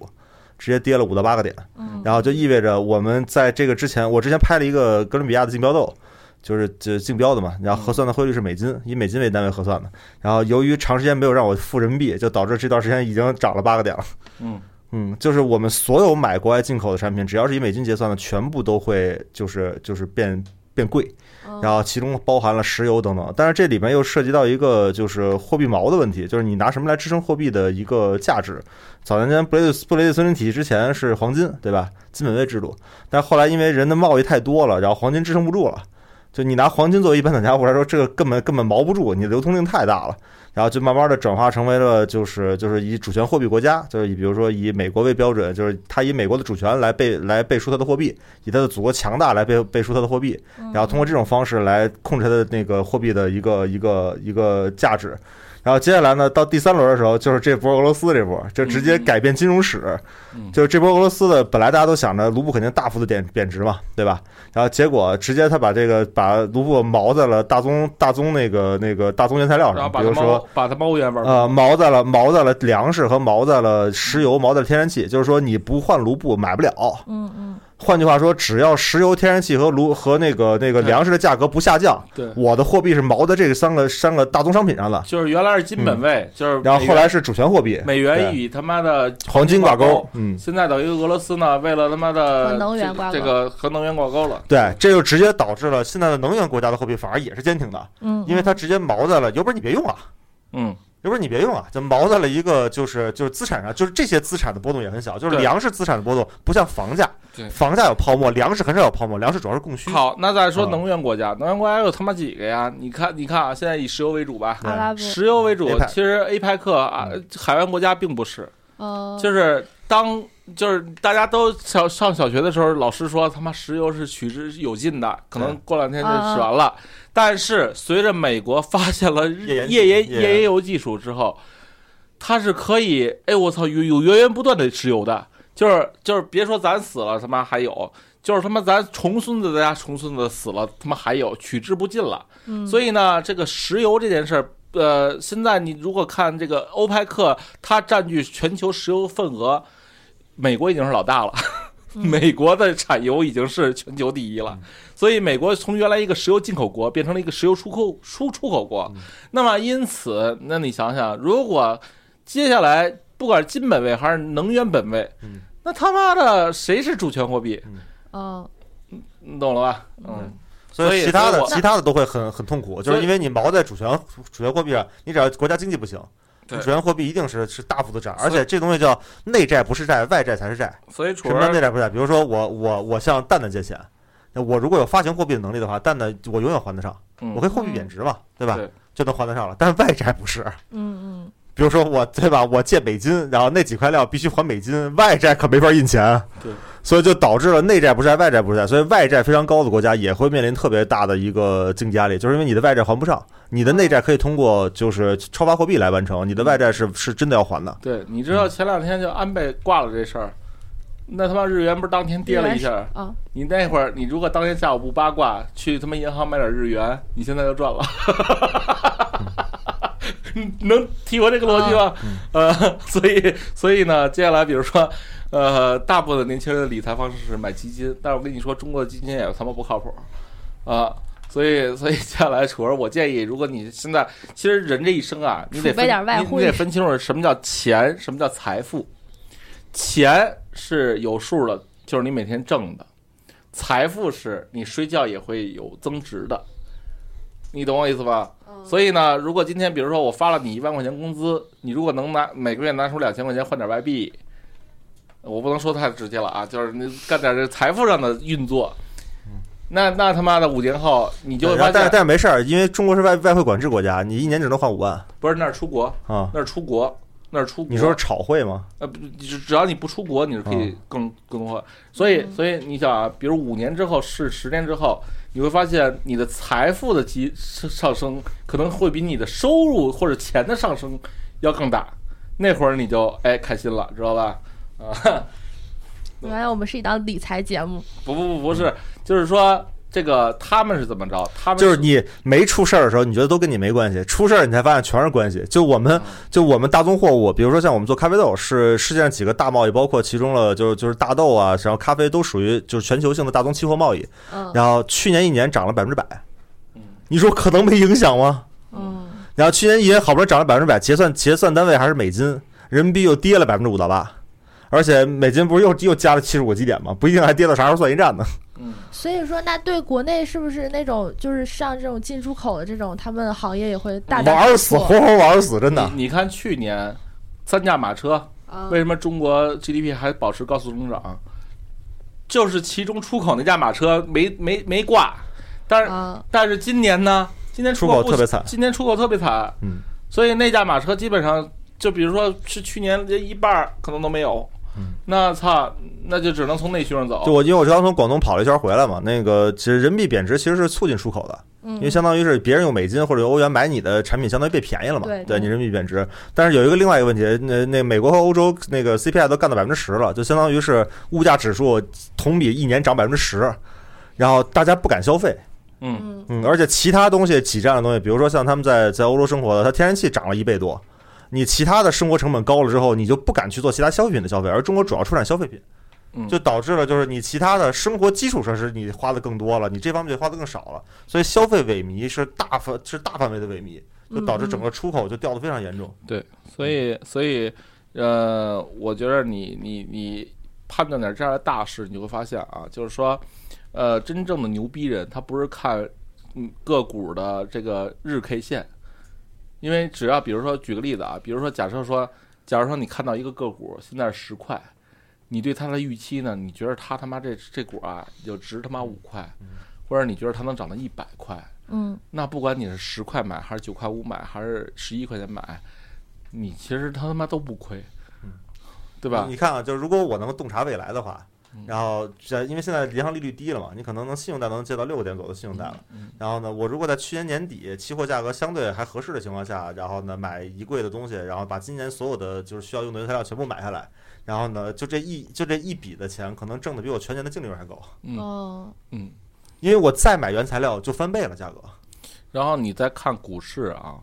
S3: 直接跌了五到八个点。
S2: 嗯
S3: 然后就意味着我们在这个之前，我之前拍了一个哥伦比亚的竞标豆，就是就竞标的嘛，然后核算的汇率是美金，以美金为单位核算的。然后由于长时间没有让我付人民币，就导致这段时间已经涨了八个点了。
S1: 嗯
S3: 嗯，就是我们所有买国外进口的产品，只要是以美金结算的，全部都会就是就是变变贵。
S2: 嗯
S3: 然后其中包含了石油等等，但是这里面又涉及到一个就是货币锚的问题，就是你拿什么来支撑货币的一个价值。早年间布雷布雷顿森林体系之前是黄金，对吧？金本位制度，但后来因为人的贸易太多了，然后黄金支撑不住了。就你拿黄金作为一般等价物来说，这个根本根本锚不住，你的流通性太大了。然后就慢慢的转化成为了就是就是以主权货币国家，就是以比如说以美国为标准，就是它以美国的主权来背来背书它的货币，以它的祖国强大来背背书它的货币，
S2: 嗯
S3: 然后通过这种方式来控制它的那个货币的一个一个一个价值。然后接下来呢，到第三轮的时候，就是这波俄罗斯这波，就直接改变金融史。
S1: 嗯
S3: 就是这波俄罗斯的，本来大家都想着卢布肯定大幅的贬贬值嘛，对吧？然后结果直接他把这个把卢布锚在了大宗大宗那个那个大宗原材料上，
S1: 然后把它
S3: 比如说
S1: 猫把它猫原味
S3: 呃，锚在了锚在了粮食和锚在了石油，锚在了天然气，就是说你不换卢布买不了。
S2: 嗯嗯
S3: 换句话说，只要石油、天然气和炉和那个那个粮食的价格不下降，
S1: 对，
S3: 我的货币是锚在这个三个三个大宗商品上的。
S1: 就是原来是金本位，就是
S3: 嗯然后后来是主权货币，
S1: 美元与他妈的
S3: 黄金挂
S1: 挂
S3: 钩。嗯，
S1: 现在等于俄罗斯呢，为了他妈的
S2: 和能源
S1: 这
S2: 挂钩。
S1: 这个和能源挂钩了。
S3: 对，这就直接导致了现在的能源国家的货币反而也是坚挺的，
S2: 嗯，
S3: 因为它直接锚在了，有本事你别用啊，
S1: 嗯，
S3: 有本事你别用啊，就锚在了一个就是就是资产上，就是这些资产的波动也很小，就是粮食资产的波动不像房价，房价有泡沫，粮食很少有泡沫，粮食主要是供需。
S1: 好，那再说
S3: 嗯
S1: 能源国家，能源国家有他妈几个呀？你看，你看啊，现在以石油为主吧，石油为主。其实 APEC 啊，海湾国家并不是，
S2: 嗯，
S1: 就是当就是大家都小上小学的时候，老师说他妈石油是取之有尽的，可能过两天就使完了。但是随着美国发现了
S3: 页岩气
S1: 页岩油技术之后，它是可以，哎我操，有有源源不断的石油的，就是就是别说咱死了，他妈还有。就是他妈咱重孙子的家重孙子死了，他妈还有取之不尽了。
S2: 嗯，
S1: 所以呢，这个石油这件事儿，呃，现在你如果看这个欧派克，它占据全球石油份额，美国已经是老大了。
S2: 嗯
S1: 美国的产油已经是全球第一了，所以美国从原来一个石油进口国变成了一个石油出口出出口国。那么因此，那你想想，如果接下来不管是金本位还是能源本位，
S3: 嗯。
S1: 那他妈的谁是主权货币？
S2: 嗯。
S1: 你懂了吧？嗯，
S3: 所
S1: 所以
S3: 以其他的其他的都会很很痛苦，就是因为你锚在主权主权货币上，你只要国家经济不行，
S1: 对
S3: 主权货币一定是是大幅度涨，而且这东西叫内债不是债，外债才是债。
S1: 所以
S3: 什么叫内，债不是债？比如说我我我向蛋蛋借钱，那我如果有发行货币的能力的话，蛋蛋我永远还得上，
S1: 嗯
S3: 我可以货币贬值嘛，对吧？就能还得上了。但是外债不是，
S2: 嗯嗯，
S3: 比如说我对吧，我借美金，然后那几块料必须还美金，外债可没法印钱。
S1: 对，
S3: 所以就导致了内债不债，外债不债，所以外债非常高的国家也会面临特别大的一个经济压力，就是因为你的外债还不上，你的内债可以通过就是超发货币来完成，你的外债是是真的要还的。
S1: 对，你知道前两天就安倍挂了这事儿，那他妈日元不是当天跌了一下？
S2: 啊，
S1: 你那会儿，你如果当天下午不八卦，去他妈银行买点日元，你现在就赚了。能体会这个逻辑吗？呃，所以所以呢，接下来比如说，呃，大部分的年轻人的理财方式是买基金，但是我跟你说，中国的基金也他妈不靠谱啊。所以，所以接下来，楚儿，我建议，如果你现在其实人这一生啊，你得分
S2: 点外汇
S1: 你你得分清楚什么叫钱，什么叫财富。钱是有数的，就是你每天挣的；财富是你睡觉也会有增值的。你懂我意思吧？所以呢，如果今天比如说我发了你一万块钱工资，你如果能拿每个月拿出两千块钱换点外币，我不能说太直接了啊，就是你干点这财富上的运作。那那他妈的五年后，你就会发
S3: 现但是，但是没事儿，因为中国是外外汇管制国家，你一年只能换五万
S1: 不是那是出国，
S3: 啊。
S1: 那是出国，那是出国。
S3: 你说是炒汇吗？
S1: 呃，不，只只要你不出国，你是可以
S3: 嗯
S1: 更更多。所以，所以你想啊，比如五年之后是十年之后，你会发现你的财富的积上升可能会比你的收入或者钱的上升要更大。那会儿你就哎开心了，知道吧？啊，
S2: 原来我们是一档理财节目，
S1: 不不不不是，就是说这个他们是怎么着？他们
S3: 就是你没出事儿的时候，你觉得都跟你没关系；出事儿你才发现全是关系。就我们
S1: 嗯
S3: 就我们大宗货物，比如说像我们做咖啡豆，是世界上几个大贸易，包括其中了就是就是大豆啊，然后咖啡都属于就是全球性的大宗期货贸易。
S2: 嗯
S3: 然后去年一年涨了百分之百
S1: 嗯，
S3: 你说可能没影响吗？
S2: 嗯，
S3: 然后去年一年好不容易涨了百分之百，结算结算单位还是美金，人民币又跌了百分之五到八，而且美金不是又又加了七十五个基点吗？不一定还跌到啥时候算一站呢。
S1: 嗯，
S2: 所以说那对国内是不是那种就是上这种进出口的这种，他们行业也会大大
S3: 玩死，活活玩死，真的。
S1: 你你看去年三驾马车，
S2: 啊。
S1: 为什么中国 GDP 还保持高速增长？就是其中出口那驾马车没没没挂，但是
S2: 啊。
S1: 但是今年呢，今年
S3: 出
S1: 口
S3: 特别惨。
S1: 今年出口特别惨，
S3: 嗯，
S1: 所以那驾马车基本上就比如说是去年连一半可能都没有，
S3: 嗯，
S1: 那操，那就只能从内需上走，
S3: 就我因为我刚从广东跑了一圈回来嘛，那个其实人民币贬值其实是促进出口的，
S2: 嗯，
S3: 因为相当于是别人用美金或者用欧元买你的产品，相当于变便宜了嘛，
S2: 对。
S3: 对你人民币贬值。但是有一个另外一个问题，那那美国和欧洲那个 CPI 都干到百分之十了，就相当于是物价指数同比一年涨百分之十，然后大家不敢消费，
S1: 嗯。
S2: 嗯。
S3: 嗯，而且其他东西挤占的东西，比如说像他们在在欧洲生活的，它天然气涨了一倍多。你其他的生活成本高了之后，你就不敢去做其他消费品的消费，而中国主要出产消费品，
S1: 嗯，
S3: 就导致了就是你其他的生活基础设施你花的更多了，你这方面就花的更少了，所以消费萎靡是大范是大范围的萎靡，就导致整个出口就掉的非常严重。
S1: 对，所以所以呃，我觉得你你你判断点这样的大事，你就会发现啊，就是说，呃，真正的牛逼人，他不是看嗯个股的这个日 K 线，因为只要比如说举个例子啊，比如说假设说，假如说你看到一个个股现在是十块。你对它的预期呢？你觉得它他妈这这股啊就值他妈五块，或者你觉得它能涨到一百块，
S2: 嗯
S1: 那不管你是十块买还是九块五买还是十一块钱买，你其实他他妈都不亏，对吧
S3: 你？看啊，就是如果我能洞察未来的话
S1: 嗯，
S3: 然后这因为现在银行利率低了嘛，你可能能信用贷能借到六个点左右的信用贷了。
S1: 嗯
S3: 然后呢，我如果在去年年底期货价格相对还合适的情况下，然后呢买一柜的东西，然后把今年所有的就是需要用的原材料全部买下来，然后呢就这一就这一笔的钱，可能挣的比我全年的净利润还高，
S1: 嗯
S2: 哦
S1: 嗯，
S3: 因为我再买原材料就翻倍了价格。
S1: 然后你再看股市啊，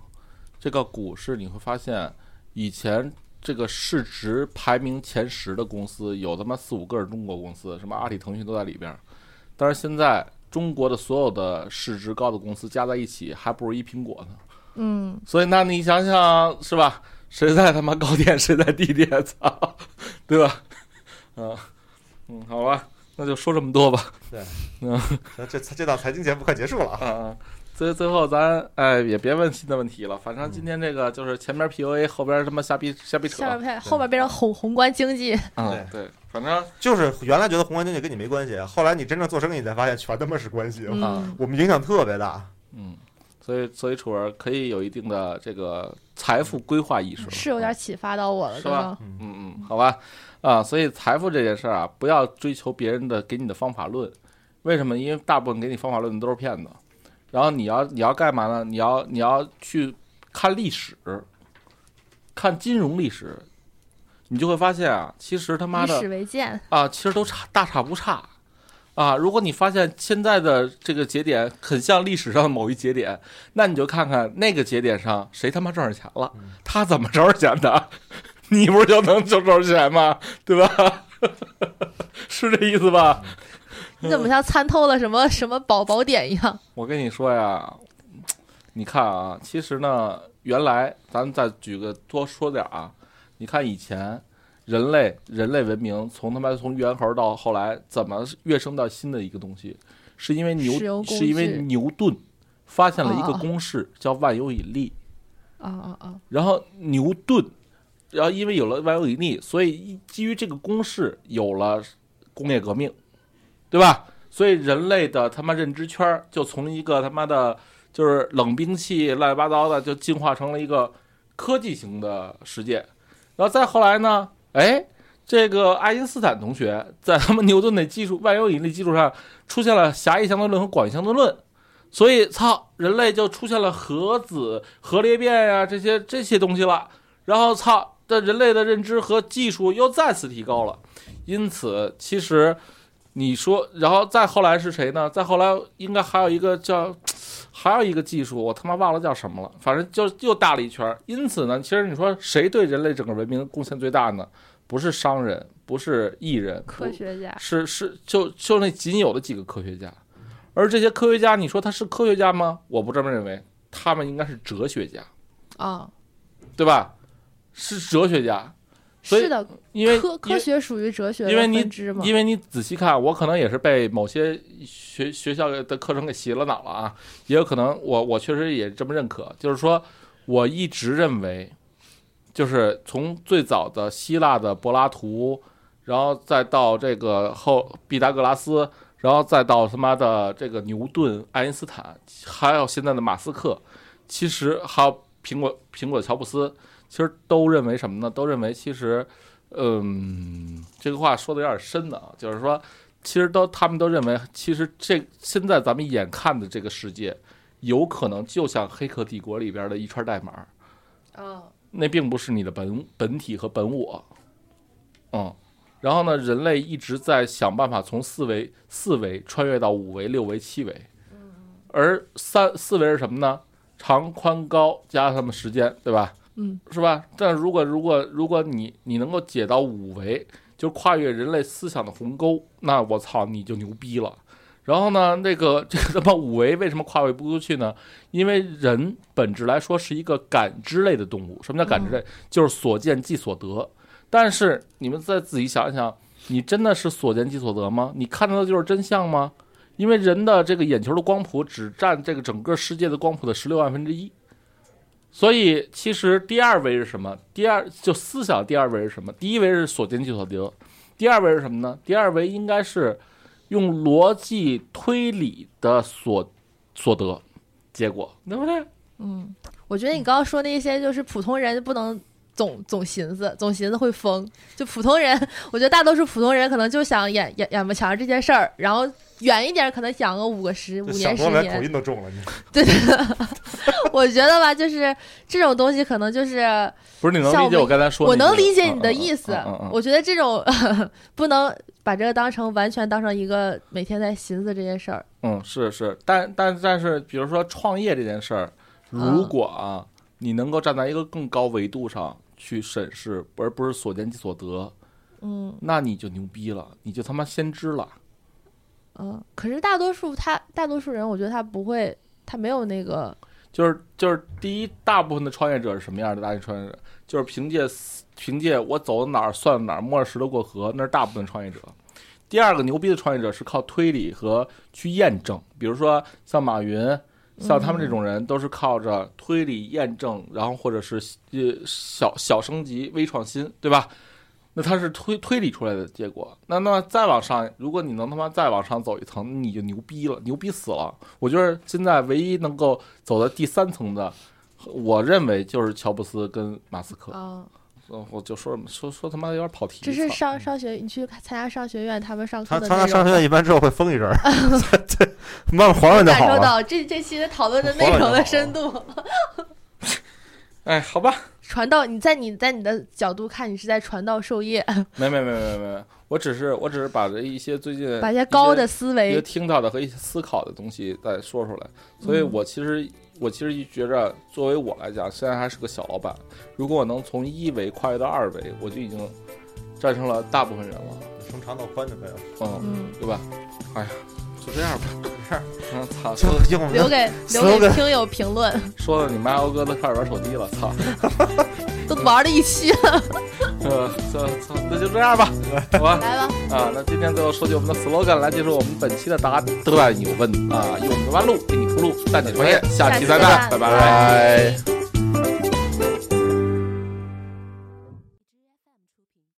S1: 这个股市你会发现，以前这个市值排名前十的公司有他妈四五个是中国公司，什么阿里、腾讯都在里边儿。但是现在中国的所有的市值高的公司加在一起，还不如一苹果呢。
S2: 嗯
S1: 所以那你想想是吧？谁在他妈高点，谁在低点，操，对吧？嗯嗯，好吧，那就说这么多吧。
S3: 对那这这档财经节目快结束了啊！
S1: 啊啊，最最后咱哎也别问新的问题了，反正今天这个就是前面 PUA，后边他妈瞎逼瞎逼扯。
S2: 下边配后边变成宏宏观经济，
S1: 嗯，对，反正
S3: 就是原来觉得宏观经济跟你没关系，后来你真正做生意，你才发现全他妈是关系，我们影响特别大。
S1: 嗯，所以所以楚儿可以有一定的这个财富规划意识，
S2: 是有点启发到我了，
S1: 是吧
S3: 嗯
S1: 嗯，好吧，啊，所以财富这件事儿啊，不要追求别人的给你的方法论，为什么？因为大部分给你方法论的都是骗子。然后你要你要干嘛呢？你要你要去看历史，看金融历史，你就会发现啊，其实他妈
S2: 以
S1: 的
S2: 史为鉴，
S1: 啊，其实都差大差不差啊。如果你发现现在的这个节点很像历史上的某一节点，那你就看看那个节点上谁他妈挣着钱了，他怎么挣着钱的，你不是就能挣着钱吗？对吧？是这意思吧？
S2: 你怎么像参透了什么什么宝宝典一样？
S1: 我跟你说呀，你看啊，其实呢，原来咱们再举个多说点儿啊，你看以前人类人类文明从他妈从猿猴到后来怎么跃升到新的一个东西，是因为牛是因为牛顿发现了一个
S2: 哦
S1: 公式叫万有引力，
S2: 啊啊啊！
S1: 然后牛顿，然后因为有了万有引力，所以基于这个公式有了工业革命，对吧？所以人类的他妈认知圈儿就从一个他妈的就是冷兵器乱七八糟的，就进化成了一个科技型的世界。然后再后来呢，哎，这个爱因斯坦同学在他们牛顿的基础万有引力基础上出现了狭义相对论和广义相对论，所以操，人类就出现了核子、核裂变呀、这些这些东西了。然后操，这人类的认知和技术又再次提高了。因此，其实你说，然后再后来是谁呢？再后来应该还有一个叫，还有一个技术，我他妈忘了叫什么了。反正就又大了一圈。因此呢，其实你说谁对人类整个文明贡献最大呢？不是商人，不是艺人，
S2: 科学家
S1: 是是就就那仅有的几个科学家，而这些科学家，你说他是科学家吗？我不这么认为，他们应该是哲学家，
S2: 啊，
S1: 对吧？是哲学家，所以
S2: 是的，
S1: 因为
S2: 科科学属于哲学的
S1: 因为你。因为你仔细看，我可能也是被某些学学校的课程给洗了脑了啊，也有可能我我确实也这么认可，就是说我一直认为，就是从最早的希腊的柏拉图，然后再到这个后毕达哥拉斯，然后再到他妈的这个牛顿、爱因斯坦，还有现在的马斯克，其实还有苹果苹果的乔布斯，其实都认为什么呢？都认为其实。嗯，这个话说的有点深的啊，就是说，其实都他们都认为，其实这现在咱们眼看的这个世界，有可能就像《黑客帝国》里边的一串代码，
S2: 哦，
S1: 那并不是你的本本体和本我，嗯，然后呢，人类一直在想办法从四维四维穿越到五维、六维、七维，而三四维是什么呢？长、宽、高加上他们时间，对吧？
S2: 嗯，
S1: 是吧？但如果如果如果你你能够解到五维，就跨越人类思想的鸿沟，那我操你就牛逼了。然后呢，那个 这个他妈五维为什么跨越不出去呢？因为人本质来说是一个感知类的动物。什么叫感知类？就是所见即所得。但是你们再仔细想一想，你真的是所见即所得吗？你看到的就是真相吗？因为人的这个眼球的光谱只占这个整个世界的光谱的十六万分之一。所以，其实第二维是什么？第二就思想第二维是什么？第一维是所见即所得，第二维是什么呢？第二维应该是用逻辑推理的所所得结果，对不对？
S2: 嗯，我觉得你刚刚说那些就是普通人不能总总寻思，总寻思会疯。就普通人，我觉得大多数普通人可能就想眼眼眼巴前儿这件事儿，然后远一点可能想个五个十五
S3: 就
S2: 年十
S3: 年口
S2: 年。
S3: 音都中了，你
S2: 对我觉得吧，就是这种东西可能就是
S1: 不是你能理解我刚才说
S2: 我能理解你的意思
S1: 嗯嗯嗯，
S2: 我觉得这种 不能把这个当成完全当成一个每天在寻思这件事儿。
S1: 嗯，是是，但但但是，比如说创业这件事儿，如果啊，你能够站在一个更高维度上去审视，而不是所见即所得，
S2: 嗯
S1: 那你就牛逼了，你就他妈先知了。
S2: 嗯，可是大多数他大多数人，我觉得他不会，他没有那个
S1: 就是就是第一，大部分的创业者是什么样的？大部分创业者就是凭借凭借我走到哪儿算哪儿，摸着石头过河，那是大部分创业者。第二个牛逼的创业者是靠推理和去验证，比如说像马云，像他们这种人都是靠着推理验证，然后或者是呃小小升级、微创新，对吧？那他是推推理出来的结果。那那再往上，如果你能他妈再往上走一层，你就牛逼了，牛逼死了。我觉得现在唯一能够走到第三层的，我认为就是乔布斯跟马斯克。
S2: 啊，
S1: 嗯，我就说说说他妈有点跑题。
S2: 这是
S1: 操
S2: 商商学，你去参加商学院，他们上课
S3: 他
S2: 的内容
S3: 他商学院一般之后会封一阵儿，对，慢慢缓缓就
S2: 感受。到这这期的讨论的内容的深度。
S1: 哎，好吧，
S2: 传道，你在你在你的角度看，你是在传道授业，
S1: 没没没没没没，我只是我只是把这一些最近
S2: 把一些高的思维
S1: 一些，听到的和一些思考的东西再说出来。所以
S2: 嗯
S1: 我其实我其实觉着，作为我来讲，虽然还是个小老板，如果我能从一维跨越到二维，我就已经战胜了大部分人了。
S3: 从长到宽就可以了。
S1: 嗯，
S2: 嗯，
S1: 对吧？哎呀，就这样吧，就这样。嗯，操，
S3: 就
S2: 留给留给听友评论，
S1: 说的你妈欧哥都开始玩手机了，操！
S2: 都玩了一期了，
S1: 呃，操操，那就这样吧，好吧。
S2: 来吧。
S1: 啊，那今天最后说句我们的 slogan 来结束我们本期的答案有问啊，用弯路给你铺路，带你创业，下期再
S2: 见
S1: 拜拜。